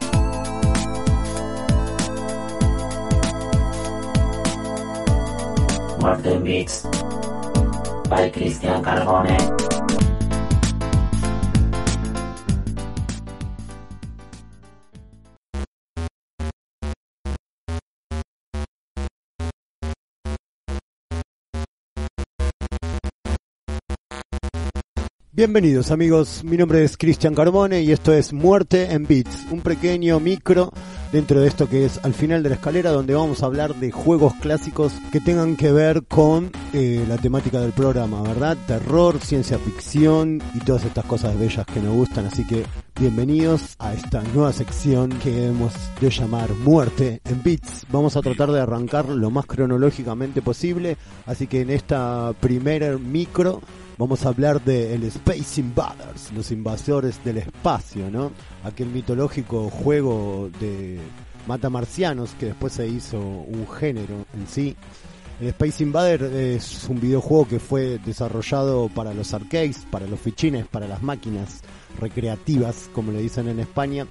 Martin Beats by Cristian Carbone. Bienvenidos amigos, mi nombre es Cristian Carbone y esto es Muerte en Beats, un pequeño micro dentro de esto que es al final de la escalera donde vamos a hablar de juegos clásicos que tengan que ver con eh, la temática del programa, ¿verdad? Terror, ciencia ficción y todas estas cosas bellas que nos gustan, así que bienvenidos a esta nueva sección que hemos de llamar Muerte en Beats. Vamos a tratar de arrancar lo más cronológicamente posible, así que en esta primer micro vamos a hablar de el Space Invaders, los invasores del espacio, ¿no? Aquel mitológico juego de mata marcianos que después se hizo un género en sí. El Space Invader es un videojuego que fue desarrollado para los arcades, para los fichines, para las máquinas recreativas, como le dicen en España,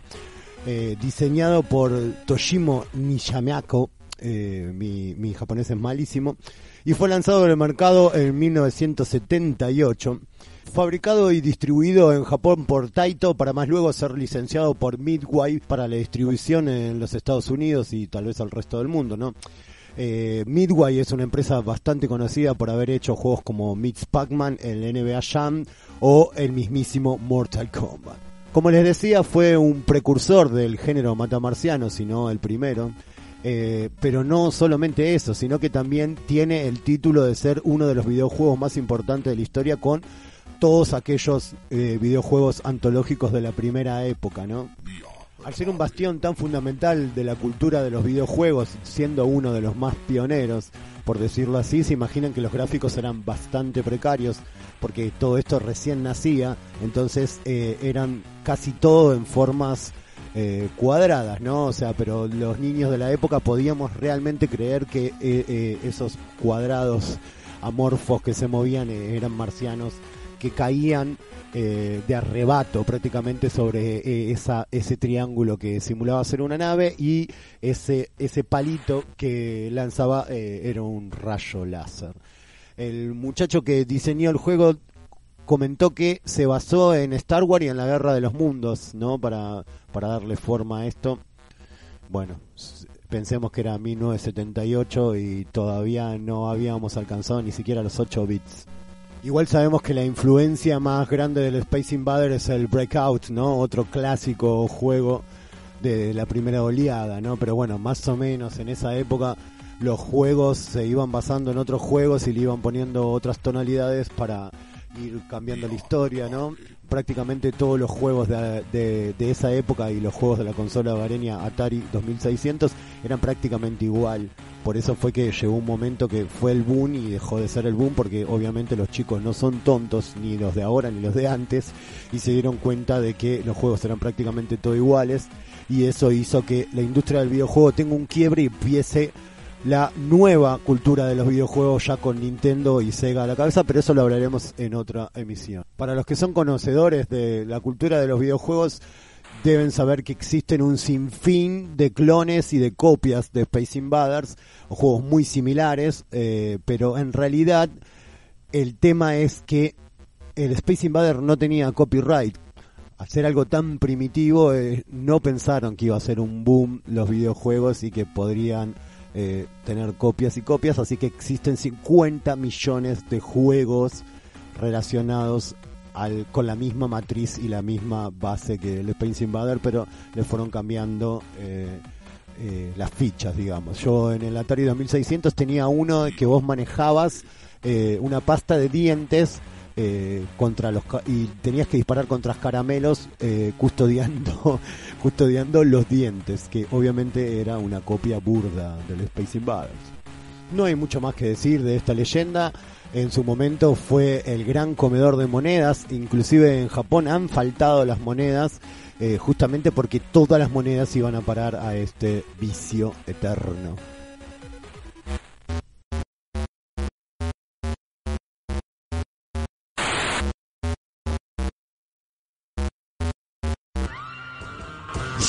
eh, diseñado por Toshimo Nishamako, eh, mi, japonés es malísimo, y fue lanzado en el mercado en 1978. Fabricado y distribuido en Japón por Taito para más luego ser licenciado por Midway para la distribución en los Estados Unidos y tal vez al resto del mundo, ¿no? Eh, Midway es una empresa bastante conocida por haber hecho juegos como Meets Pac-Man, el NBA Jam o el mismísimo Mortal Kombat. Como les decía, fue un precursor del género matamarciano, si no el primero Eh, pero no solamente eso, sino que también tiene el título de ser uno de los videojuegos más importantes de la historia con todos aquellos eh, videojuegos antológicos de la primera época, ¿no? Al ser un bastión tan fundamental de la cultura de los videojuegos, siendo uno de los más pioneros, por decirlo así, se imaginan que los gráficos eran bastante precarios, porque todo esto recién nacía, entonces eh, eran casi todo en formas eh, cuadradas, ¿no? O sea, pero los niños de la época podíamos realmente creer que eh, eh, esos cuadrados amorfos que se movían eran marcianos que caían de arrebato prácticamente sobre ese triángulo que simulaba ser una nave y ese, ese palito que lanzaba era un rayo láser. El muchacho que diseñó el juego comentó que se basó en Star Wars y en la Guerra de los Mundos, ¿no? Para, para darle forma a esto. Bueno, pensemos que era 1978 y todavía no habíamos alcanzado ni siquiera los 8 bits. Igual sabemos que la influencia más grande del Space Invader es el Breakout, ¿no? Otro clásico juego de la primera oleada, ¿no? Pero bueno, más o menos en esa época los juegos se iban basando en otros juegos y le iban poniendo otras tonalidades para ir cambiando la historia, ¿no? Prácticamente todos los juegos de, de- de esa época y los juegos de la consola hogareña Atari 2600 eran prácticamente igual. Por eso fue que llegó un momento que fue el boom y dejó de ser el boom porque obviamente los chicos no son tontos, ni los de ahora ni los de antes, y se dieron cuenta de que los juegos eran prácticamente todo iguales y eso hizo que la industria del videojuego tenga un quiebre y empiece la nueva cultura de los videojuegos ya con Nintendo y Sega a la cabeza, pero eso lo hablaremos en otra emisión. Para los que son conocedores de la cultura de los videojuegos, deben saber que existen un sinfín de clones y de copias de Space Invaders, o juegos muy similares, eh, pero en realidad el tema es que el Space Invader no tenía copyright. Hacer algo tan primitivo, eh, no pensaron que iba a ser un boom los videojuegos y que podrían eh, tener copias y copias, así que existen 50 millones de juegos relacionados al, con la misma matriz y la misma base que el Space Invader, pero le fueron cambiando eh, eh, las fichas, digamos. Yo en el Atari 2600 tenía uno que vos manejabas eh, una pasta de dientes eh, contra los y tenías que disparar contra caramelos eh, custodiando custodiando los dientes que obviamente era una copia burda del Space Invaders. No hay mucho más que decir de esta leyenda. En su momento fue el gran comedor de monedas. Inclusive en Japón han faltado las monedas eh, justamente porque todas las monedas iban a parar a este vicio eterno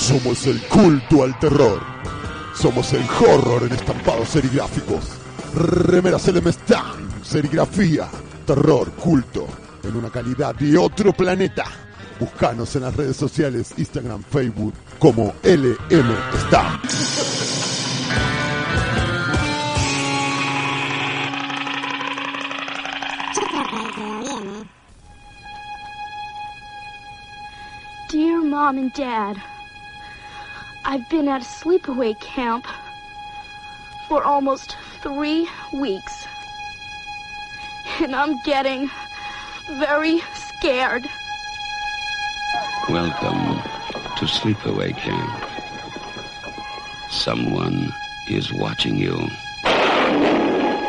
Somos el culto al terror. Somos el horror en estampados serigráficos. Remeras LM Stan, serigrafía, terror, culto, en una calidad de otro planeta. Búscanos en las redes sociales, Instagram, Facebook, como LM Stan. Dear Mom and Dad, I've been at a sleepaway camp for almost three weeks. And I'm getting very scared. Welcome to Sleepaway Camp. Someone is watching you.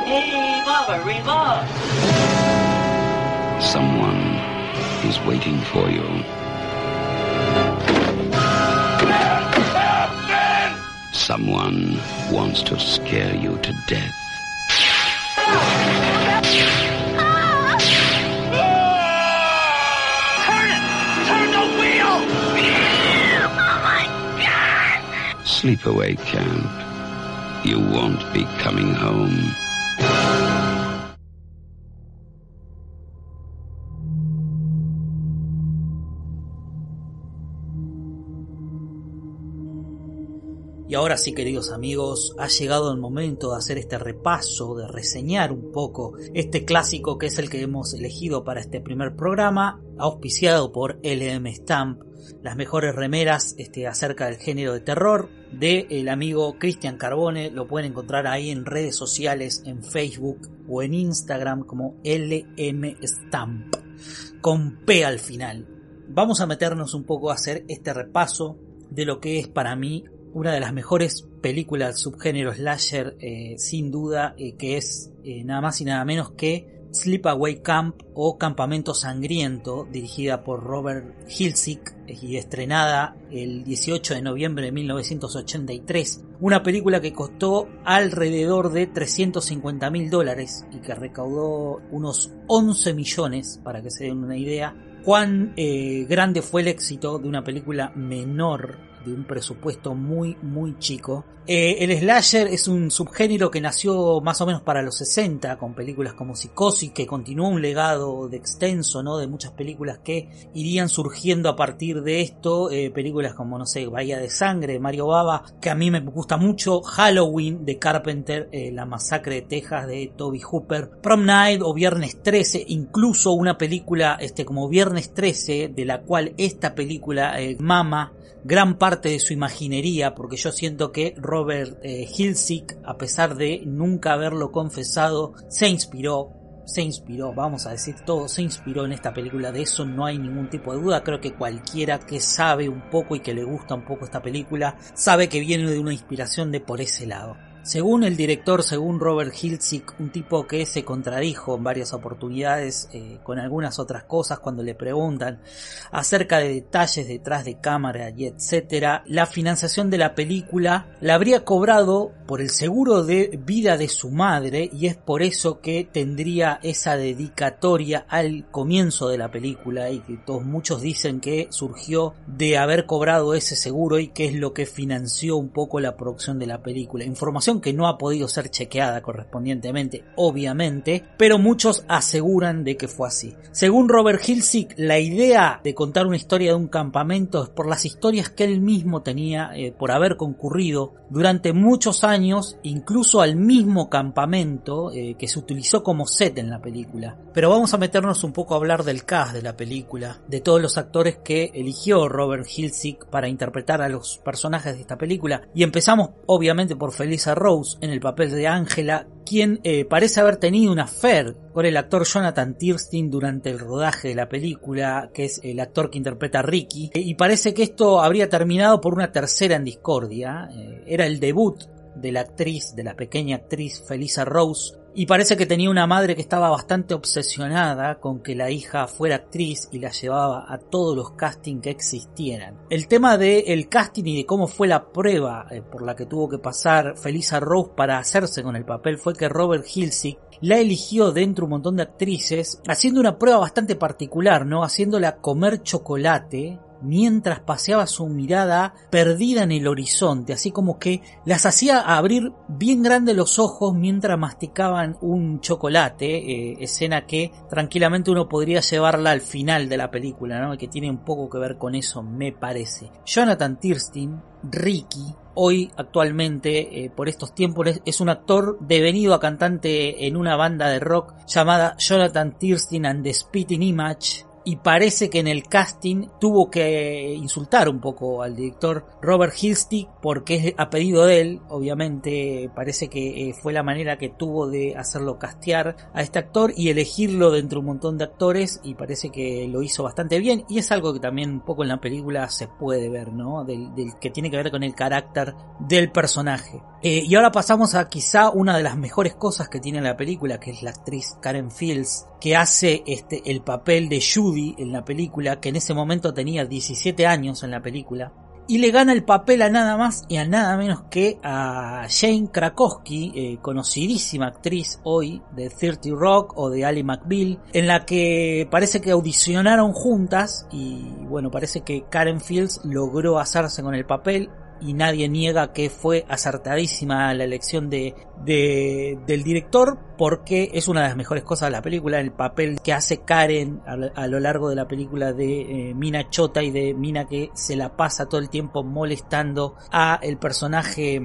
Hey, Mama, remote! Someone is waiting for you. Someone wants to scare you to death. Turn it! Turn the wheel! Oh my god! Sleepaway Camp. You won't be coming home. Y ahora sí, queridos amigos, ha llegado el momento de hacer este repaso, de reseñar un poco este clásico que es el que hemos elegido para este primer programa, auspiciado por LM Stamp, las mejores remeras este, acerca del género de terror de el amigo Cristian Carbone, lo pueden encontrar ahí en redes sociales, en Facebook o en Instagram como LM Stamp, con P al final. Vamos a meternos un poco a hacer este repaso de lo que es para mí una de las mejores películas subgénero slasher, eh, sin duda, eh, que es eh, nada más y nada menos que Sleepaway Camp o Campamento Sangriento, dirigida por Robert Hilsick y estrenada el 18 de noviembre de 1983. Una película que costó alrededor de 350 mil dólares y que recaudó unos 11 millones, para que se den una idea. Cuán grande fue el éxito de una película menor de un presupuesto muy muy chico. Eh, el slasher es un subgénero que nació más o menos para los 60 con películas como Psicosis que continuó un legado de extenso, ¿no? De muchas películas que irían surgiendo a partir de esto, eh, películas como no sé, Bahía de Sangre, Mario Baba, que a mí me gusta mucho, Halloween de Carpenter, eh, La Masacre de Texas de Toby Hooper, Prom Night o Viernes 13, incluso una película este como Viernes 13 de la cual esta película mama gran parte de su imaginería, porque yo siento que Robert eh, Hilsick, a pesar de nunca haberlo confesado, se inspiró, se inspiró, vamos a decir todo, se inspiró en esta película, de eso no hay ningún tipo de duda, creo que cualquiera que sabe un poco y que le gusta un poco esta película, sabe que viene de una inspiración de por ese lado. Según el director, según Robert Hiltzik, un tipo que se contradijo en varias oportunidades eh, con algunas otras cosas cuando le preguntan acerca de detalles detrás de cámara y etcétera, la financiación de la película la habría cobrado por el seguro de vida de su madre y es por eso que tendría esa dedicatoria al comienzo de la película y que todos muchos dicen que surgió de haber cobrado ese seguro y que es lo que financió un poco la producción de la película. Información que no ha podido ser chequeada correspondientemente, obviamente, pero muchos aseguran de que fue así. Según Robert Hilsick, la idea de contar una historia de un campamento es por las historias que él mismo tenía eh, por haber concurrido durante muchos años, incluso al mismo campamento eh, que se utilizó como set en la película. Pero vamos a meternos un poco a hablar del cast de la película, de todos los actores que eligió Robert Hilsick para interpretar a los personajes de esta película, y empezamos obviamente por Felisa Rose en el papel de Angela, quien eh, parece haber tenido una affair con el actor Jonathan Tirstein durante el rodaje de la película, que es el actor que interpreta a Ricky, y parece que esto habría terminado por una tercera en discordia. Eh, era el debut de la actriz, de la pequeña actriz Felisa Rose, y parece que tenía una madre que estaba bastante obsesionada con que la hija fuera actriz y la llevaba a todos los castings que existieran. El tema del casting y de cómo fue la prueba eh, por la que tuvo que pasar Felisa Rose para hacerse con el papel fue que Robert Hilsick la eligió dentro un montón de actrices haciendo una prueba bastante particular, ¿no? Haciéndola comer chocolate mientras paseaba su mirada perdida en el horizonte, así como que las hacía abrir bien grandes los ojos mientras masticaban un chocolate, eh, escena que tranquilamente uno podría llevarla al final de la película, ¿no? que tiene un poco que ver con eso, me parece. Jonathan Tirstein, Ricky, hoy actualmente eh, por estos tiempos es un actor devenido a cantante en una banda de rock llamada Jonathan Tirstein and the Spitting Image y parece que en el casting tuvo que insultar un poco al director Robert Hilstick porque a pedido de él, obviamente parece que eh, fue la manera que tuvo de hacerlo castear a este actor y elegirlo dentro de un montón de actores y parece que lo hizo bastante bien y es algo que también un poco en la película se puede ver, ¿no? Del, que tiene que ver con el carácter del personaje. Eh, y ahora pasamos a quizá una de las mejores cosas que tiene la película, que es la actriz Karen Fields, que hace este, el papel de Judy en la película, que en ese momento tenía 17 años en la película, y le gana el papel a nada más y a nada menos que a Jane Krakowski, eh, conocidísima actriz hoy de 30 Rock o de Ali McBeal, en la que parece que audicionaron juntas y bueno, parece que Karen Fields logró hacerse con el papel y nadie niega que fue acertadísima la elección de, de, del director porque es una de las mejores cosas de la película, el papel que hace Karen a, lo largo de la película de eh, Mina Chota y de Mina que se la pasa todo el tiempo molestando a el personaje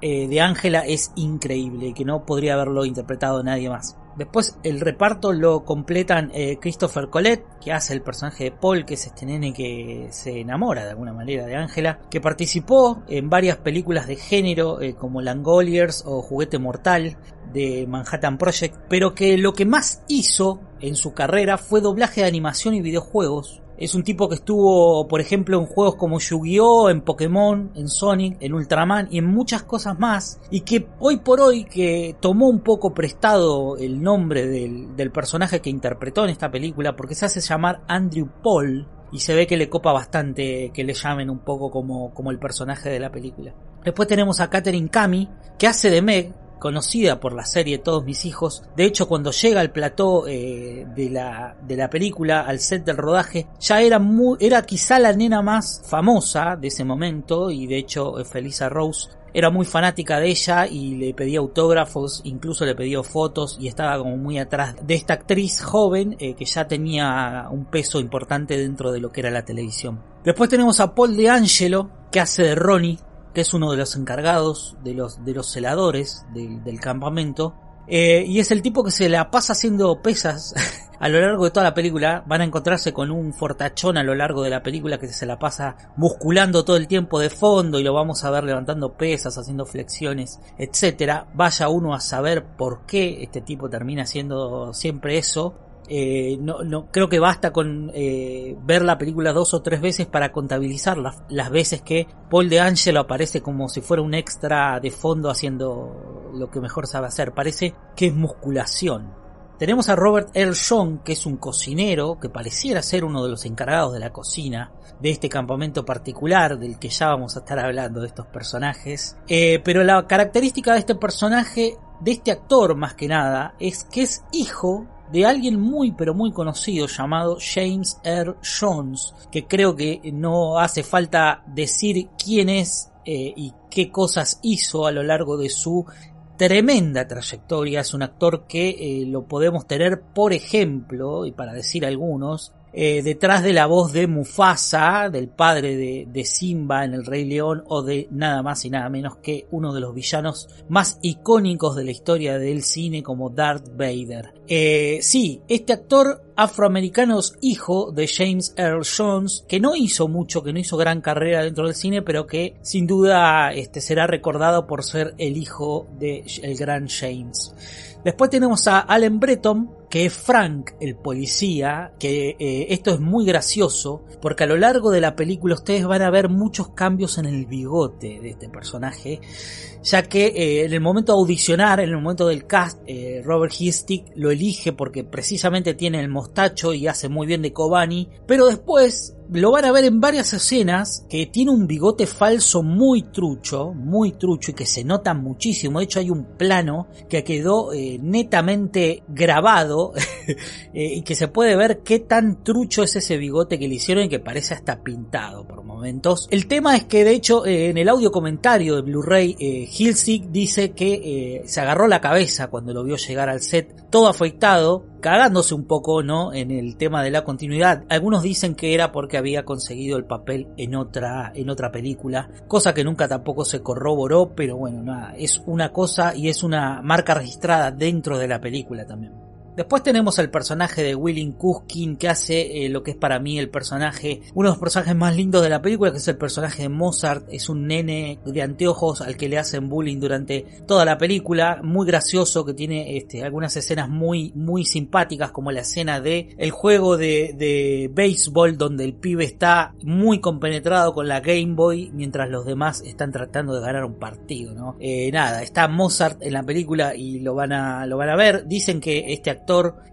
eh, de Ángela es increíble, que no podría haberlo interpretado nadie más. Después el reparto lo completan eh, Christopher Colette, que hace el personaje de Paul, que es este nene que se enamora de alguna manera de Ángela, que participó en varias películas de género eh, como Langoliers o Juguete Mortal de Manhattan Project, pero que lo que más hizo en su carrera fue doblaje de animación y videojuegos, es un tipo que estuvo, por ejemplo, en juegos como Yu-Gi-Oh!, en Pokémon, en Sonic, en Ultraman y en muchas cosas más. Y que hoy por hoy que tomó un poco prestado el nombre del, del personaje que interpretó en esta película porque se hace llamar Andrew Paul. Y se ve que le copa bastante que le llamen un poco como, como el personaje de la película. Después tenemos a Katherine Kami, que hace de Meg, conocida por la serie Todos mis hijos. De hecho, cuando llega al plató eh, de, la, de la película, al set del rodaje, ya era, muy, era quizá la nena más famosa de ese momento y de hecho eh, Felisa Rose era muy fanática de ella y le pedía autógrafos, incluso le pedía fotos y estaba como muy atrás de esta actriz joven eh, que ya tenía un peso importante dentro de lo que era la televisión. Después tenemos a Paul de Angelo que hace de Ronnie que es uno de los encargados de los, de los celadores del, campamento. Eh, y es el tipo que se la pasa haciendo pesas a lo largo de toda la película. Van a encontrarse con un fortachón a lo largo de la película que se la pasa musculando todo el tiempo de fondo y lo vamos a ver levantando pesas, haciendo flexiones, etcétera. Vaya uno a saber por qué este tipo termina haciendo siempre eso. Eh, no, no, creo que basta con eh, ver la película dos o tres veces para contabilizar las, las, veces que Paul de Angelo aparece como si fuera un extra de fondo haciendo lo que mejor sabe hacer. Parece que es musculación. Tenemos a Robert L. John, que es un cocinero que pareciera ser uno de los encargados de la cocina de este campamento particular del que ya vamos a estar hablando de estos personajes. Eh, pero la característica de este personaje, de este actor más que nada, es que es hijo de alguien muy pero muy conocido llamado James R. Jones, que creo que no hace falta decir quién es eh, y qué cosas hizo a lo largo de su tremenda trayectoria. Es un actor que eh, lo podemos tener, por ejemplo, y para decir algunos, eh, detrás de la voz de Mufasa, del padre de, Simba en El Rey León, o de nada más y nada menos que uno de los villanos más icónicos de la historia del cine como Darth Vader. Eh, sí, este actor afroamericano es hijo de James Earl Jones, que no hizo mucho, que no hizo gran carrera dentro del cine, pero que sin duda este, será recordado por ser el hijo del el gran James. Después tenemos a Allen Breton, que es Frank, el policía, que eh, esto es muy gracioso, porque a lo largo de la película ustedes van a ver muchos cambios en el bigote de este personaje, ya que eh, en el momento de audicionar, en el momento del cast, eh, Robert Histick lo elige porque precisamente tiene el mostacho y hace muy bien de Kobani, pero después lo van a ver en varias escenas que tiene un bigote falso muy trucho, muy trucho y que se nota muchísimo. De hecho hay un plano que quedó eh, netamente grabado eh, y que se puede ver qué tan trucho es ese bigote que le hicieron y que parece hasta pintado por momentos. El tema es que de hecho eh, en el audio comentario de Blu-ray Hilsig dice que se agarró la cabeza cuando lo vio llegar al set todo afeitado cagándose un poco, ¿no? En el tema de la continuidad. Algunos dicen que era porque había conseguido el papel en otra, en otra película, cosa que nunca tampoco se corroboró, pero bueno, nada, es una cosa y es una marca registrada dentro de la película también. Después tenemos al personaje de Willing Kuskin que hace eh, lo que es para mí el personaje, uno de los personajes más lindos de la película, que es el personaje de Mozart. Es un nene de anteojos al que le hacen bullying durante toda la película, muy gracioso, que tiene este, algunas escenas muy, muy simpáticas, como la escena de el juego de, de béisbol donde el pibe está muy compenetrado con la Game Boy mientras los demás están tratando de ganar un partido, ¿no? Eh, nada, está Mozart en la película y lo van a, lo van a ver. Dicen que este actor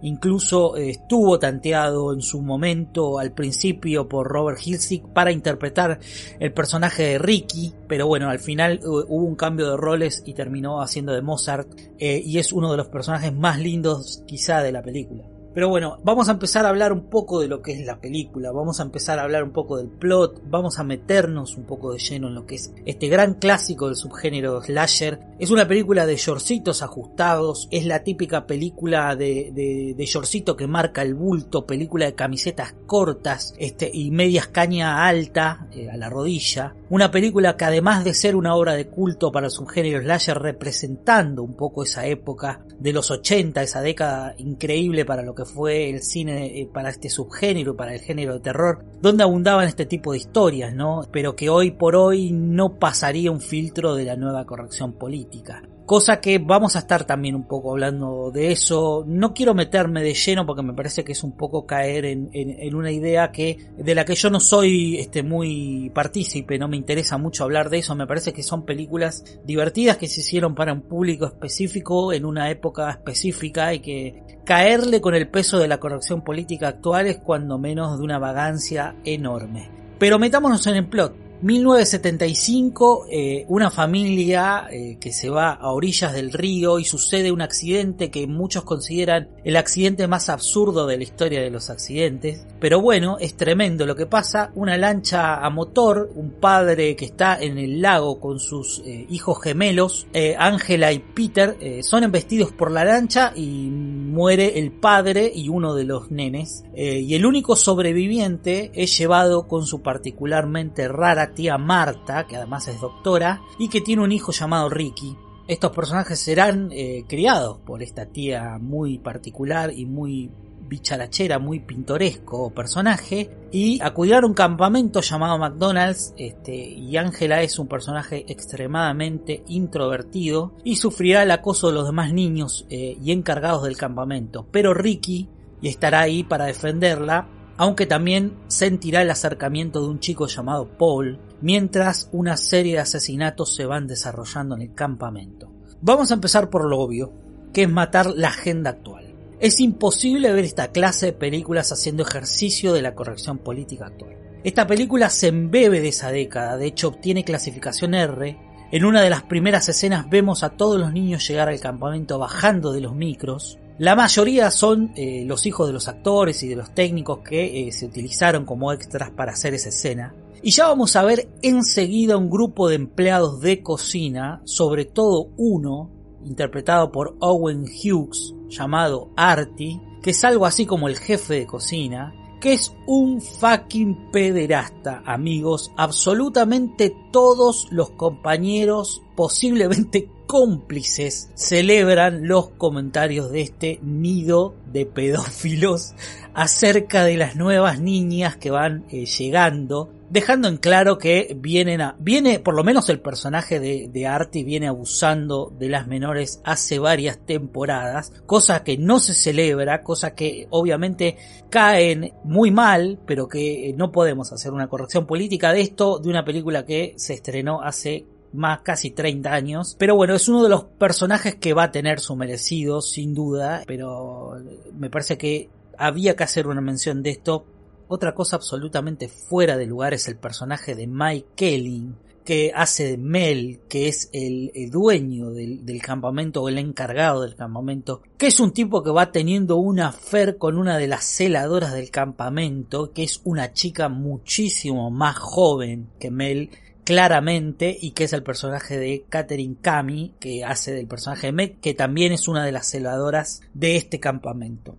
incluso eh, estuvo tanteado en su momento al principio por Robert Hilsig para interpretar el personaje de Ricky, pero bueno, al final hubo un cambio de roles y terminó haciendo de Mozart eh, y es uno de los personajes más lindos quizá de la película. Pero bueno, vamos a empezar a hablar un poco de lo que es la película, vamos a empezar a hablar un poco del plot, vamos a meternos un poco de lleno en lo que es este gran clásico del subgénero slasher. Es una película de shortcitos ajustados, es la típica película de, de, shortcito que marca el bulto, película de camisetas cortas este, y medias caña alta eh, a la rodilla. Una película que además de ser una obra de culto para el subgénero slasher, representando un poco esa época de los 80, esa década increíble para lo que fue el cine eh, para este subgénero, para el género de terror, donde abundaban este tipo de historias, ¿no? Pero que hoy por hoy no pasaría un filtro de la nueva corrección política cosa que vamos a estar también un poco hablando de eso. No quiero meterme de lleno porque me parece que es un poco caer en, una idea que de la que yo no soy este muy partícipe, no me interesa mucho hablar de eso. Me parece que son películas divertidas que se hicieron para un público específico en una época específica y que caerle con el peso de la corrección política actual es cuando menos de una vagancia enorme. Pero metámonos en el plot. 1975, eh, una familia eh, que se va a orillas del río y sucede un accidente que muchos consideran el accidente más absurdo de la historia de los accidentes. Pero bueno, es tremendo lo que pasa. Una lancha a motor, un padre que está en el lago con sus eh, hijos gemelos, Ángela y Peter, son embestidos por la lancha y muere el padre y uno de los nenes. y el único sobreviviente es llevado con su particularmente rara tía Marta, que además es doctora, y que tiene un hijo llamado Ricky. Estos personajes serán eh, criados por esta tía muy particular y muy bicharachera, muy pintoresco personaje, y acudirá a un campamento llamado McDonald's, este, y Ángela es un personaje extremadamente introvertido y sufrirá el acoso de los demás niños eh, y encargados del campamento, pero Ricky y estará ahí para defenderla aunque también sentirá el acercamiento de un chico llamado Paul, mientras una serie de asesinatos se van desarrollando en el campamento. Vamos a empezar por lo obvio, que es matar la agenda actual. Es imposible ver esta clase de películas haciendo ejercicio de la corrección política actual. Esta película se embebe de esa década, de hecho obtiene clasificación R. En una de las primeras escenas vemos a todos los niños llegar al campamento bajando de los micros, la mayoría son eh, los hijos de los actores y de los técnicos que eh, se utilizaron como extras para hacer esa escena. Y ya vamos a ver enseguida un grupo de empleados de cocina, sobre todo uno, interpretado por Owen Hughes, llamado Artie, que es algo así como el jefe de cocina, que es un fucking pederasta, amigos. Absolutamente todos los compañeros, posiblemente cómplices celebran los comentarios de este nido de pedófilos acerca de las nuevas niñas que van eh, llegando dejando en claro que vienen a, viene, por lo menos el personaje de, de Artie viene abusando de las menores hace varias temporadas, cosa que no se celebra, cosa que obviamente caen muy mal, pero que no podemos hacer una corrección política de esto, de una película que se estrenó hace más casi 30 años. Pero bueno, es uno de los personajes que va a tener su merecido, sin duda. Pero me parece que había que hacer una mención de esto. Otra cosa absolutamente fuera de lugar es el personaje de Mike Kelly, que hace de Mel, que es el, dueño del, del, campamento o el encargado del campamento, que es un tipo que va teniendo una affair con una de las celadoras del campamento, que es una chica muchísimo más joven que Mel, claramente y que es el personaje de Catherine Kami que hace del personaje de Meg que también es una de las celadoras de este campamento.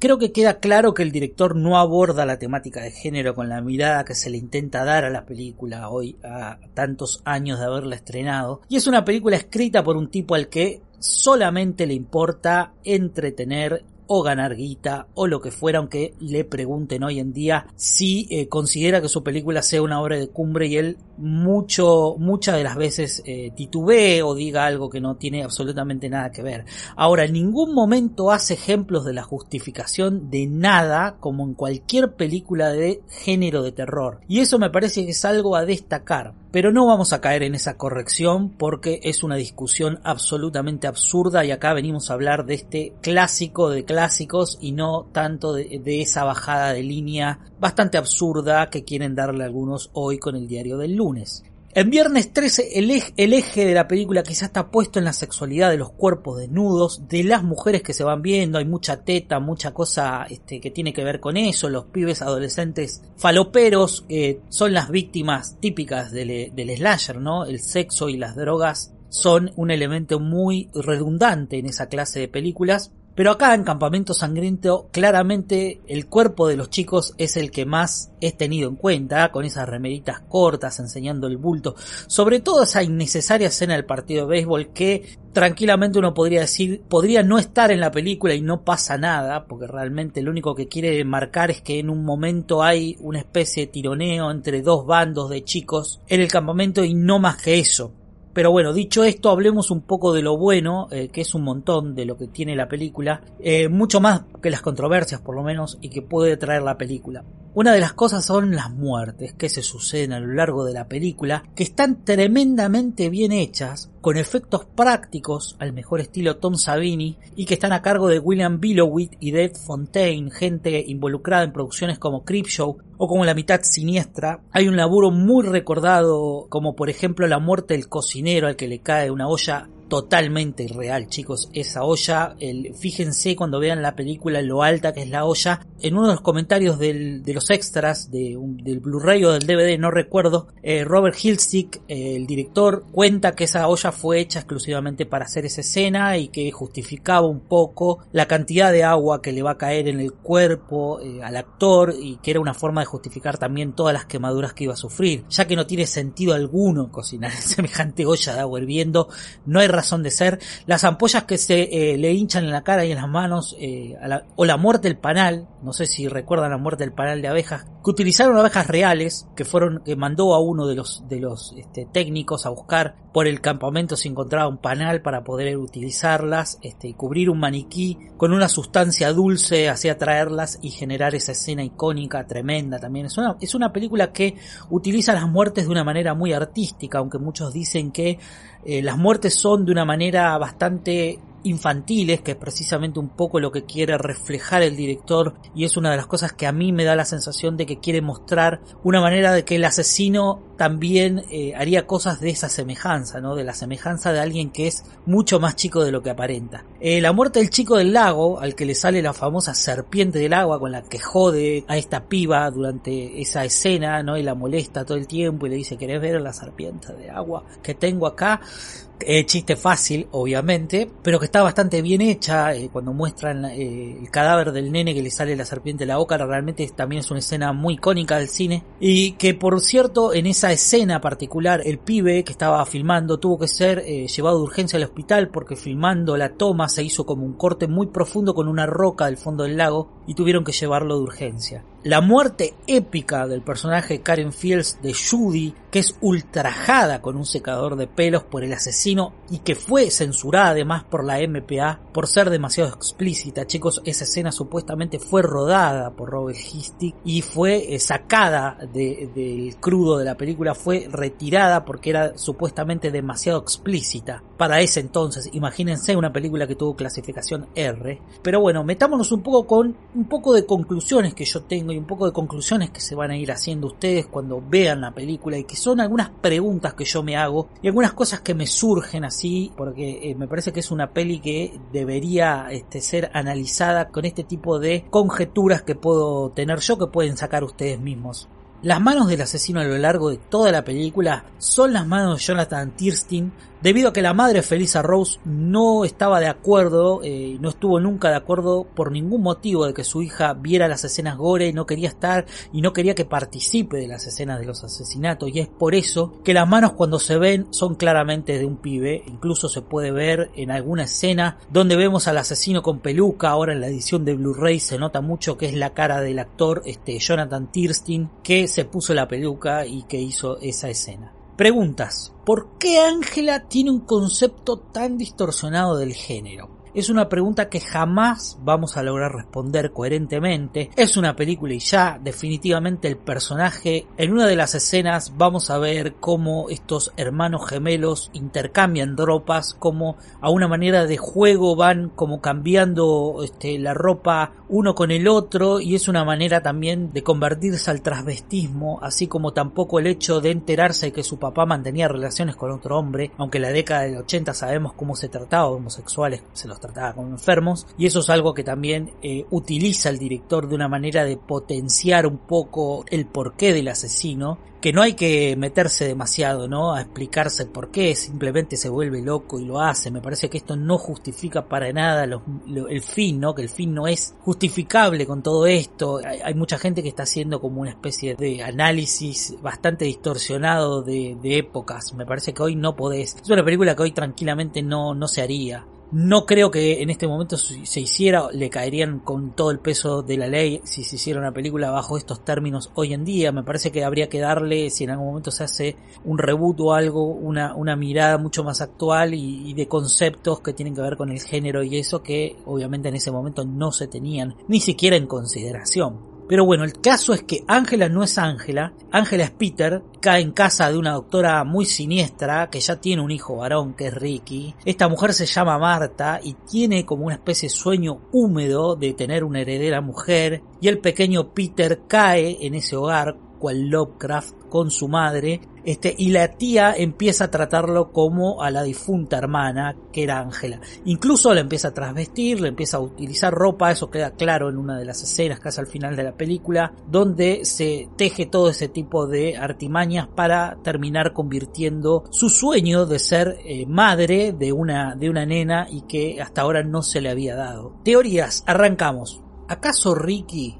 Creo que queda claro que el director no aborda la temática de género con la mirada que se le intenta dar a la película hoy a tantos años de haberla estrenado y es una película escrita por un tipo al que solamente le importa entretener o ganar guita o lo que fuera, aunque le pregunten hoy en día si eh, considera que su película sea una obra de cumbre y él mucho, muchas de las veces eh, titubee o diga algo que no tiene absolutamente nada que ver. Ahora, en ningún momento hace ejemplos de la justificación de nada como en cualquier película de género de terror. Y eso me parece que es algo a destacar. Pero no vamos a caer en esa corrección porque es una discusión absolutamente absurda y acá venimos a hablar de este clásico de clásicos y no tanto de, esa bajada de línea bastante absurda que quieren darle algunos hoy con el diario del lunes. En Viernes 13 el eje, de la película quizás está puesto en la sexualidad de los cuerpos desnudos, de las mujeres que se van viendo, hay mucha teta, mucha cosa este, que tiene que ver con eso, los pibes adolescentes faloperos que son las víctimas típicas del, del slasher, ¿no? El sexo y las drogas son un elemento muy redundante en esa clase de películas pero acá en Campamento Sangriento claramente el cuerpo de los chicos es el que más es tenido en cuenta, con esas remeritas cortas enseñando el bulto, sobre todo esa innecesaria escena del partido de béisbol que tranquilamente uno podría decir podría no estar en la película y no pasa nada, porque realmente lo único que quiere marcar es que en un momento hay una especie de tironeo entre dos bandos de chicos en el campamento y no más que eso. Pero bueno, dicho esto, hablemos un poco de lo bueno, eh, que es un montón de lo que tiene la película, eh, mucho más que las controversias por lo menos, y que puede traer la película. Una de las cosas son las muertes que se suceden a lo largo de la película, que están tremendamente bien hechas, con efectos prácticos al mejor estilo Tom Savini, y que están a cargo de William Billowit y Dave Fontaine, gente involucrada en producciones como Creepshow o como La mitad siniestra. Hay un laburo muy recordado, como por ejemplo la muerte del cocinero al que le cae una olla totalmente irreal, chicos. Esa olla, el, fíjense cuando vean la película lo alta que es la olla. En uno de los comentarios de los extras de, del Blu-ray o del DVD, no recuerdo, eh, Robert Hilstick, eh, el director, cuenta que esa olla fue hecha exclusivamente para hacer esa escena y que justificaba un poco la cantidad de agua que le va a caer en el cuerpo eh, al actor y que era una forma de justificar también todas las quemaduras que iba a sufrir, ya que no tiene sentido alguno cocinar semejante olla de agua hirviendo, no hay razón de ser, las ampollas que se eh, le hinchan en la cara y en las manos, eh, o la muerte del panal, no sé si recuerdan la muerte del panal de abejas, que utilizaron abejas reales, que fueron, que mandó a uno de los, de los este, técnicos a buscar por el campamento si encontraba un panal para poder utilizarlas, este, y cubrir un maniquí con una sustancia dulce, así atraerlas y generar esa escena icónica, tremenda también. Es una, es una película que utiliza las muertes de una manera muy artística, aunque muchos dicen que eh, las muertes son de una manera bastante infantiles, que es precisamente un poco lo que quiere reflejar el director y es una de las cosas que a mí me da la sensación de que quiere mostrar una manera de que el asesino también eh, haría cosas de esa semejanza, ¿no? De la semejanza de alguien que es mucho más chico de lo que aparenta. Eh, la muerte del chico del lago, al que le sale la famosa serpiente del agua con la que jode a esta piba durante esa escena, ¿no? Y la molesta todo el tiempo y le dice, ¿querés ver la serpiente de agua que tengo acá? Eh, chiste fácil, obviamente, pero que está bastante bien hecha. Eh, cuando muestran el cadáver del nene que le sale la serpiente de la boca, realmente también es una escena muy icónica del cine. Y que por cierto, en esa escena particular, el pibe que estaba filmando tuvo que ser llevado de urgencia al hospital porque filmando la toma se hizo como un corte muy profundo con una roca del fondo del lago y tuvieron que llevarlo de urgencia. La muerte épica del personaje Karen Fields de Judy, que es ultrajada con un secador de pelos por el asesino y que fue censurada además por la MPA por ser demasiado explícita. Chicos, esa escena supuestamente fue rodada por Robert Histick y fue eh, sacada del crudo de la película, fue retirada porque era supuestamente demasiado explícita. Para ese entonces, imagínense una película que tuvo clasificación R. Pero bueno, metámonos un poco con un poco de conclusiones que yo tengo y un poco de conclusiones que se van a ir haciendo ustedes cuando vean la película y que son algunas preguntas que yo me hago y algunas cosas que me surgen así porque eh, me parece que es una peli que debería este, ser analizada con este tipo de conjeturas que puedo tener yo que pueden sacar ustedes mismos. Las manos del asesino a lo largo de toda la película son las manos de Jonathan Tirstein, debido a que la madre Felisa Rose no estaba de acuerdo, eh, no estuvo nunca de acuerdo por ningún motivo de que su hija viera las escenas gore, no quería estar y no quería que participe de las escenas de los asesinatos. Y es por eso que las manos cuando se ven son claramente de un pibe, incluso se puede ver en alguna escena donde vemos al asesino con peluca, ahora en la edición de Blu-ray se nota mucho que es la cara del actor este Jonathan Tirstein que se puso la peluca y que hizo esa escena. Preguntas. ¿Por qué Ángela tiene un concepto tan distorsionado del género? Es una pregunta que jamás vamos a lograr responder coherentemente. Es una película y ya definitivamente el personaje en una de las escenas vamos a ver cómo estos hermanos gemelos intercambian ropas, como a una manera de juego van como cambiando este, la ropa uno con el otro y es una manera también de convertirse al transvestismo, así como tampoco el hecho de enterarse que su papá mantenía relaciones con otro hombre, aunque en la década del 80 sabemos cómo se trataba homosexuales, se los trataba como enfermos, y eso es algo que también eh, utiliza el director de una manera de potenciar un poco el porqué del asesino, que no hay que meterse demasiado, ¿no? A explicarse por qué, simplemente se vuelve loco y lo hace. Me parece que esto no justifica para nada el fin, ¿no? Que el fin no es justificable con todo esto. Hay, hay, mucha gente que está haciendo como una especie de análisis bastante distorsionado de, de épocas. Me parece que hoy no podés. Es una película que hoy tranquilamente no, no se haría. No creo que en este momento se hiciera, le caerían con todo el peso de la ley si se hiciera una película bajo estos términos hoy en día. Me parece que habría que darle, si en algún momento se hace un reboot o algo, una, una mirada mucho más actual y, y de conceptos que tienen que ver con el género y eso que obviamente en ese momento no se tenían ni siquiera en consideración. Pero bueno, el caso es que Ángela no es Ángela, Ángela es Peter, cae en casa de una doctora muy siniestra que ya tiene un hijo varón que es Ricky. Esta mujer se llama Marta y tiene como una especie de sueño húmedo de tener una heredera mujer y el pequeño Peter cae en ese hogar cual Lovecraft con su madre, este, y la tía empieza a tratarlo como a la difunta hermana, que era Ángela. Incluso la empieza a trasvestir, le empieza a utilizar ropa, eso queda claro en una de las escenas casi al final de la película, donde se teje todo ese tipo de artimañas para terminar convirtiendo su sueño de ser eh, madre de una, de una nena y que hasta ahora no se le había dado. Teorías, arrancamos. ¿Acaso Ricky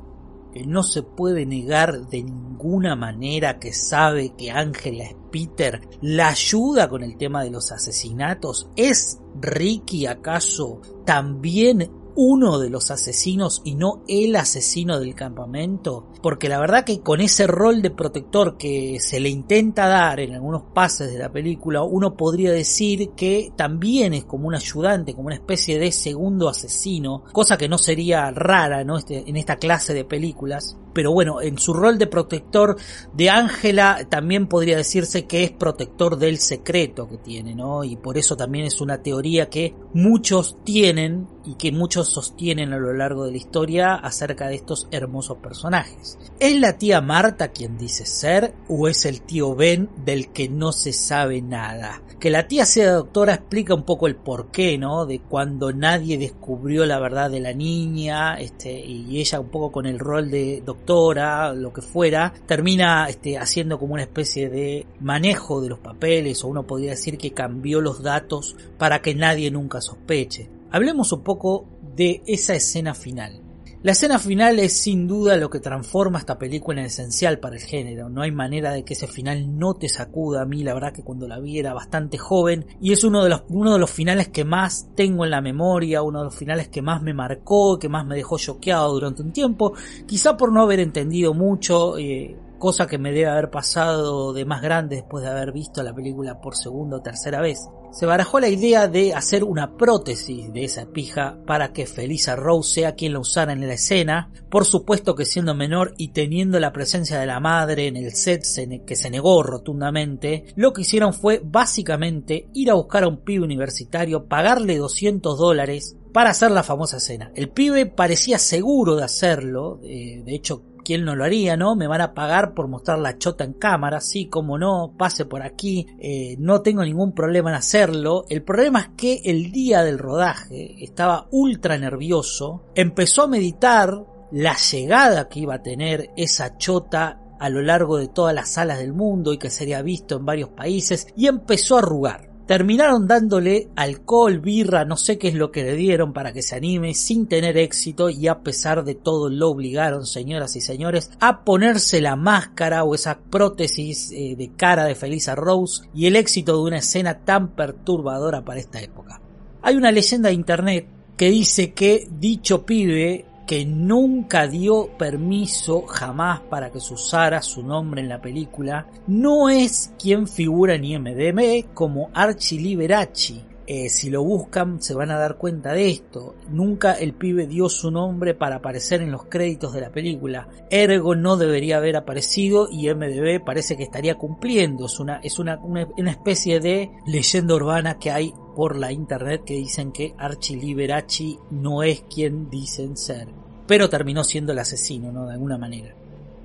que no se puede negar de ninguna manera que sabe que Ángela es Peter, la ayuda con el tema de los asesinatos. ¿Es Ricky acaso también uno de los asesinos y no el asesino del campamento? Porque la verdad que con ese rol de protector que se le intenta dar en algunos pases de la película, uno podría decir que también es como un ayudante, como una especie de segundo asesino, cosa que no sería rara ¿no? Este, en esta clase de películas. Pero bueno, en su rol de protector de Ángela también podría decirse que es protector del secreto que tiene, ¿no? Y por eso también es una teoría que muchos tienen y que muchos sostienen a lo largo de la historia acerca de estos hermosos personajes. ¿Es la tía Marta quien dice ser o es el tío Ben del que no se sabe nada? Que la tía sea doctora explica un poco el porqué, ¿no? De cuando nadie descubrió la verdad de la niña, este, y ella un poco con el rol de doctora, lo que fuera, termina este, haciendo como una especie de manejo de los papeles, o uno podría decir que cambió los datos para que nadie nunca sospeche. Hablemos un poco de esa escena final. La escena final es sin duda lo que transforma esta película en esencial para el género. No hay manera de que ese final no te sacuda. A mí la verdad que cuando la vi era bastante joven y es uno de los, uno de los finales que más tengo en la memoria, uno de los finales que más me marcó, que más me dejó choqueado durante un tiempo. Quizá por no haber entendido mucho. Eh, cosa que me debe haber pasado de más grande después de haber visto la película por segunda o tercera vez. Se barajó la idea de hacer una prótesis de esa pija para que Felisa Rose sea quien la usara en la escena, por supuesto que siendo menor y teniendo la presencia de la madre en el set que se negó rotundamente, lo que hicieron fue básicamente ir a buscar a un pibe universitario, pagarle 200 dólares para hacer la famosa escena. El pibe parecía seguro de hacerlo, eh, de hecho ¿Quién no lo haría, no? Me van a pagar por mostrar la chota en cámara, sí, como no, pase por aquí, eh, no tengo ningún problema en hacerlo. El problema es que el día del rodaje estaba ultra nervioso, empezó a meditar la llegada que iba a tener esa chota a lo largo de todas las salas del mundo y que sería visto en varios países y empezó a arrugar. Terminaron dándole alcohol, birra, no sé qué es lo que le dieron para que se anime sin tener éxito y a pesar de todo lo obligaron, señoras y señores, a ponerse la máscara o esa prótesis eh, de cara de Felisa Rose y el éxito de una escena tan perturbadora para esta época. Hay una leyenda de internet que dice que dicho pibe que nunca dio permiso jamás para que se usara su nombre en la película, no es quien figura en IMDb como Archie Liberace, eh, si lo buscan se van a dar cuenta de esto. Nunca el pibe dio su nombre para aparecer en los créditos de la película. Ergo no debería haber aparecido y MDB parece que estaría cumpliendo. Es una, es una, una, especie de leyenda urbana que hay por la internet que dicen que Archie Liberace no es quien dicen ser. Pero terminó siendo el asesino, ¿no? De alguna manera.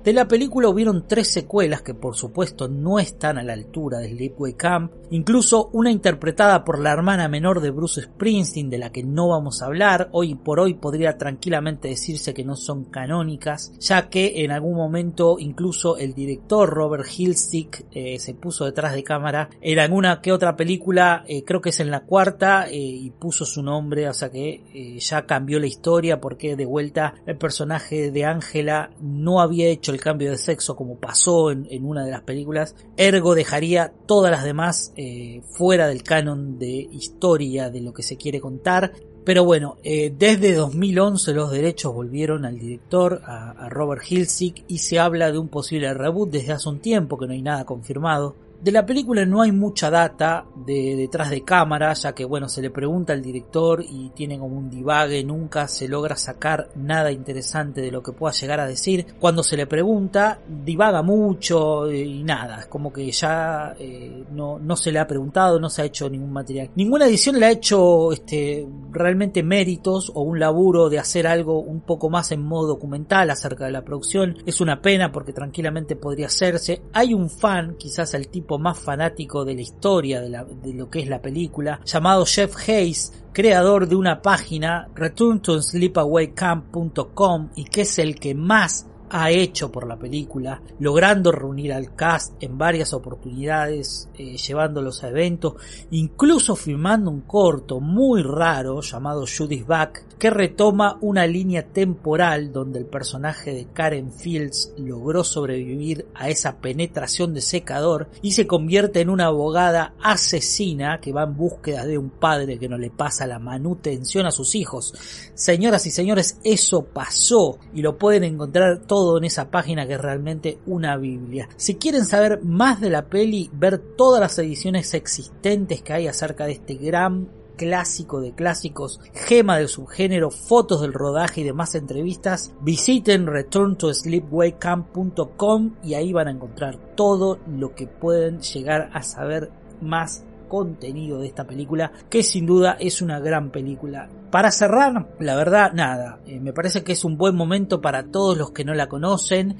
De la película hubieron tres secuelas que por supuesto no están a la altura de Sleepaway Camp, incluso una interpretada por la hermana menor de Bruce Springsteen de la que no vamos a hablar, hoy por hoy podría tranquilamente decirse que no son canónicas, ya que en algún momento incluso el director Robert Hilstick eh, se puso detrás de cámara en alguna que otra película, eh, creo que es en la cuarta, eh, y puso su nombre, o sea que ya cambió la historia porque de vuelta el personaje de Angela no había hecho el cambio de sexo como pasó en, una de las películas, ergo dejaría todas las demás eh, fuera del canon de historia de lo que se quiere contar. Pero bueno, eh, desde 2011 los derechos volvieron al director, a, a Robert Hilsick, y se habla de un posible reboot desde hace un tiempo que no hay nada confirmado. De la película no hay mucha data de detrás de cámara, ya que bueno, se le pregunta al director y tiene como un divague, nunca se logra sacar nada interesante de lo que pueda llegar a decir. Cuando se le pregunta, divaga mucho y nada, es como que ya eh, no, no se le ha preguntado, no se ha hecho ningún material. Ninguna edición le ha hecho este, realmente méritos o un laburo de hacer algo un poco más en modo documental acerca de la producción. Es una pena porque tranquilamente podría hacerse. Hay un fan, quizás el tipo más fanático de la historia de, lo que es la película, llamado Jeff Hayes, creador de una página returntoSleepawaycamp.com y que es el que más ha hecho por la película, logrando reunir al cast en varias oportunidades, eh, llevándolos a eventos, incluso filmando un corto muy raro llamado Judy's Back, que retoma una línea temporal donde el personaje de Karen Fields logró sobrevivir a esa penetración de secador y se convierte en una abogada asesina que va en búsqueda de un padre que no le pasa la manutención a sus hijos. Señoras y señores, eso pasó y lo pueden encontrar todo en esa página que es realmente una biblia. Si quieren saber más de la peli, ver todas las ediciones existentes que hay acerca de este gran clásico de clásicos, gema del subgénero, fotos del rodaje y demás entrevistas, visiten returntoSleepwaycamp.com y ahí van a encontrar todo lo que pueden llegar a saber más contenido de esta película, que sin duda es una gran película. Para cerrar, la verdad, nada, eh, me parece que es un buen momento para todos los que no la conocen.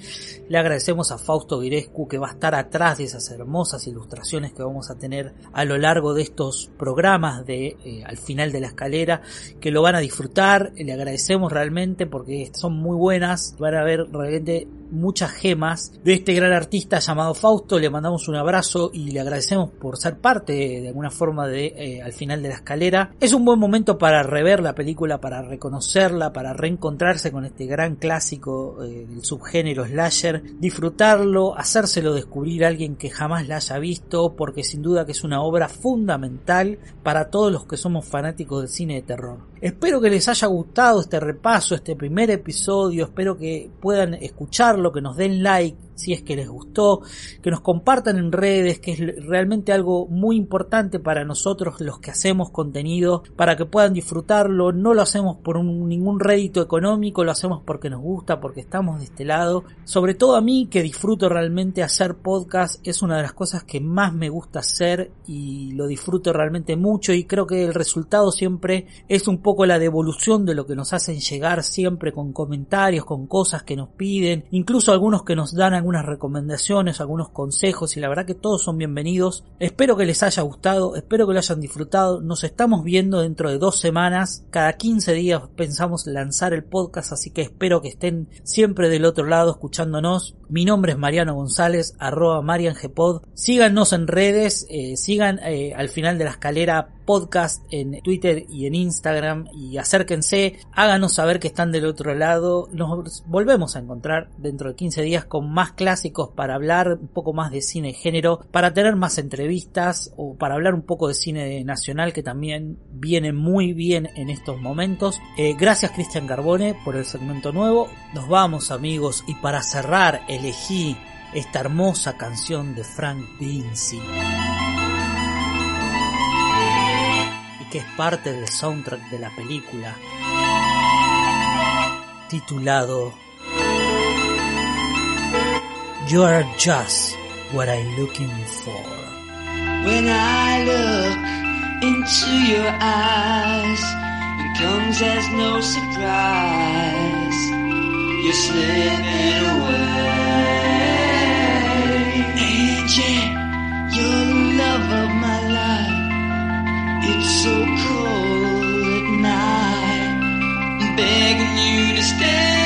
Le agradecemos a Fausto Virescu que va a estar atrás de esas hermosas ilustraciones que vamos a tener a lo largo de estos programas de eh, al final de la escalera, que lo van a disfrutar. Le agradecemos realmente porque son muy buenas, van a ver realmente muchas gemas de este gran artista llamado Fausto. Le mandamos un abrazo y le agradecemos por ser parte de alguna forma de eh, al final de la escalera. Es un buen momento para rever la película, para reconocerla, para reencontrarse con este gran clásico eh, del subgénero slasher, disfrutarlo, hacérselo descubrir a alguien que jamás la haya visto, porque sin duda que es una obra fundamental para todos los que somos fanáticos del cine de terror. Espero que les haya gustado este repaso, este primer episodio, espero que puedan escucharlo, que nos den like si es que les gustó, que nos compartan en redes, que es realmente algo muy importante para nosotros los que hacemos contenido, para que puedan disfrutarlo, no lo hacemos por ningún rédito económico, lo hacemos porque nos gusta, porque estamos de este lado, sobre todo a mí que disfruto realmente hacer podcast, es una de las cosas que más me gusta hacer y lo disfruto realmente mucho y creo que el resultado siempre es un poco la devolución de lo que nos hacen llegar siempre con comentarios, con cosas que nos piden, incluso algunos que nos dan algunas recomendaciones, algunos consejos y la verdad que todos son bienvenidos. Espero que les haya gustado, espero que lo hayan disfrutado. Nos estamos viendo dentro de dos semanas. Cada 15 días pensamos lanzar el podcast, así que espero que estén siempre del otro lado escuchándonos. Mi nombre es Mariano González, arroba mariangpod. Síganos en redes, eh, sigan eh, al final de la escalera podcast en Twitter y en Instagram y acérquense, háganos saber que están del otro lado. Nos volvemos a encontrar dentro de 15 días con más clásicos para hablar un poco más de cine género, para tener más entrevistas o para hablar un poco de cine nacional que también viene muy bien en estos momentos. Eh, gracias Cristian Carbone por el segmento nuevo. Nos vamos amigos y para cerrar elegí esta hermosa canción de Frank Vinci y que es parte del soundtrack de la película titulado You are just what I'm looking for. When I look into your eyes, it comes as no surprise. you're slipping away. Angie, you're the love of my life. It's so cold at night, I'm begging you to stay.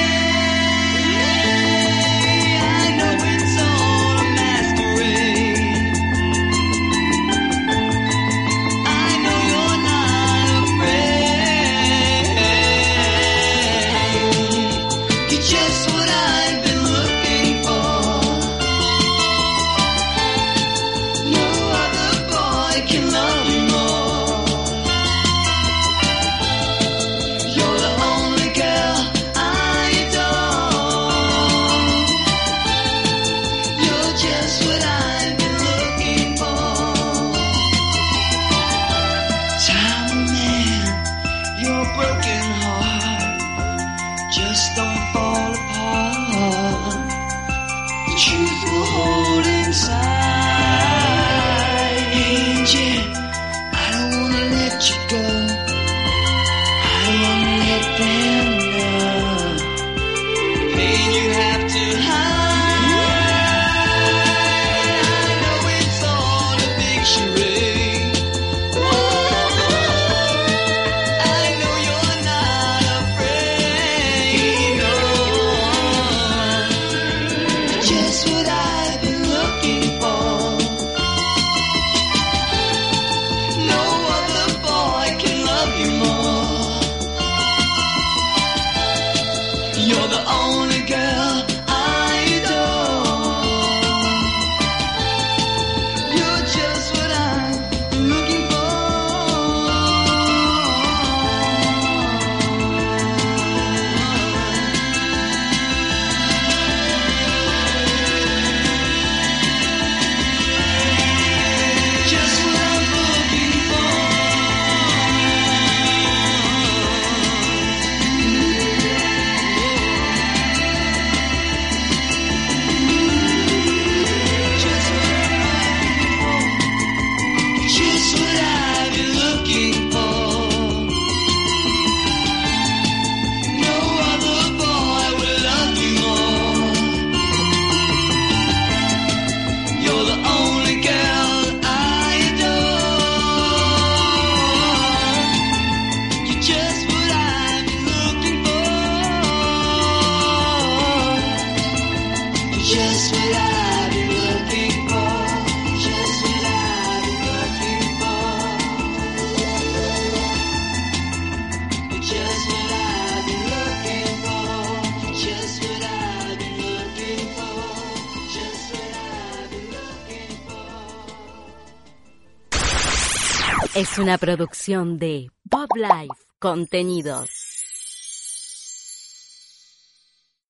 una producción de Pop Life Contenidos.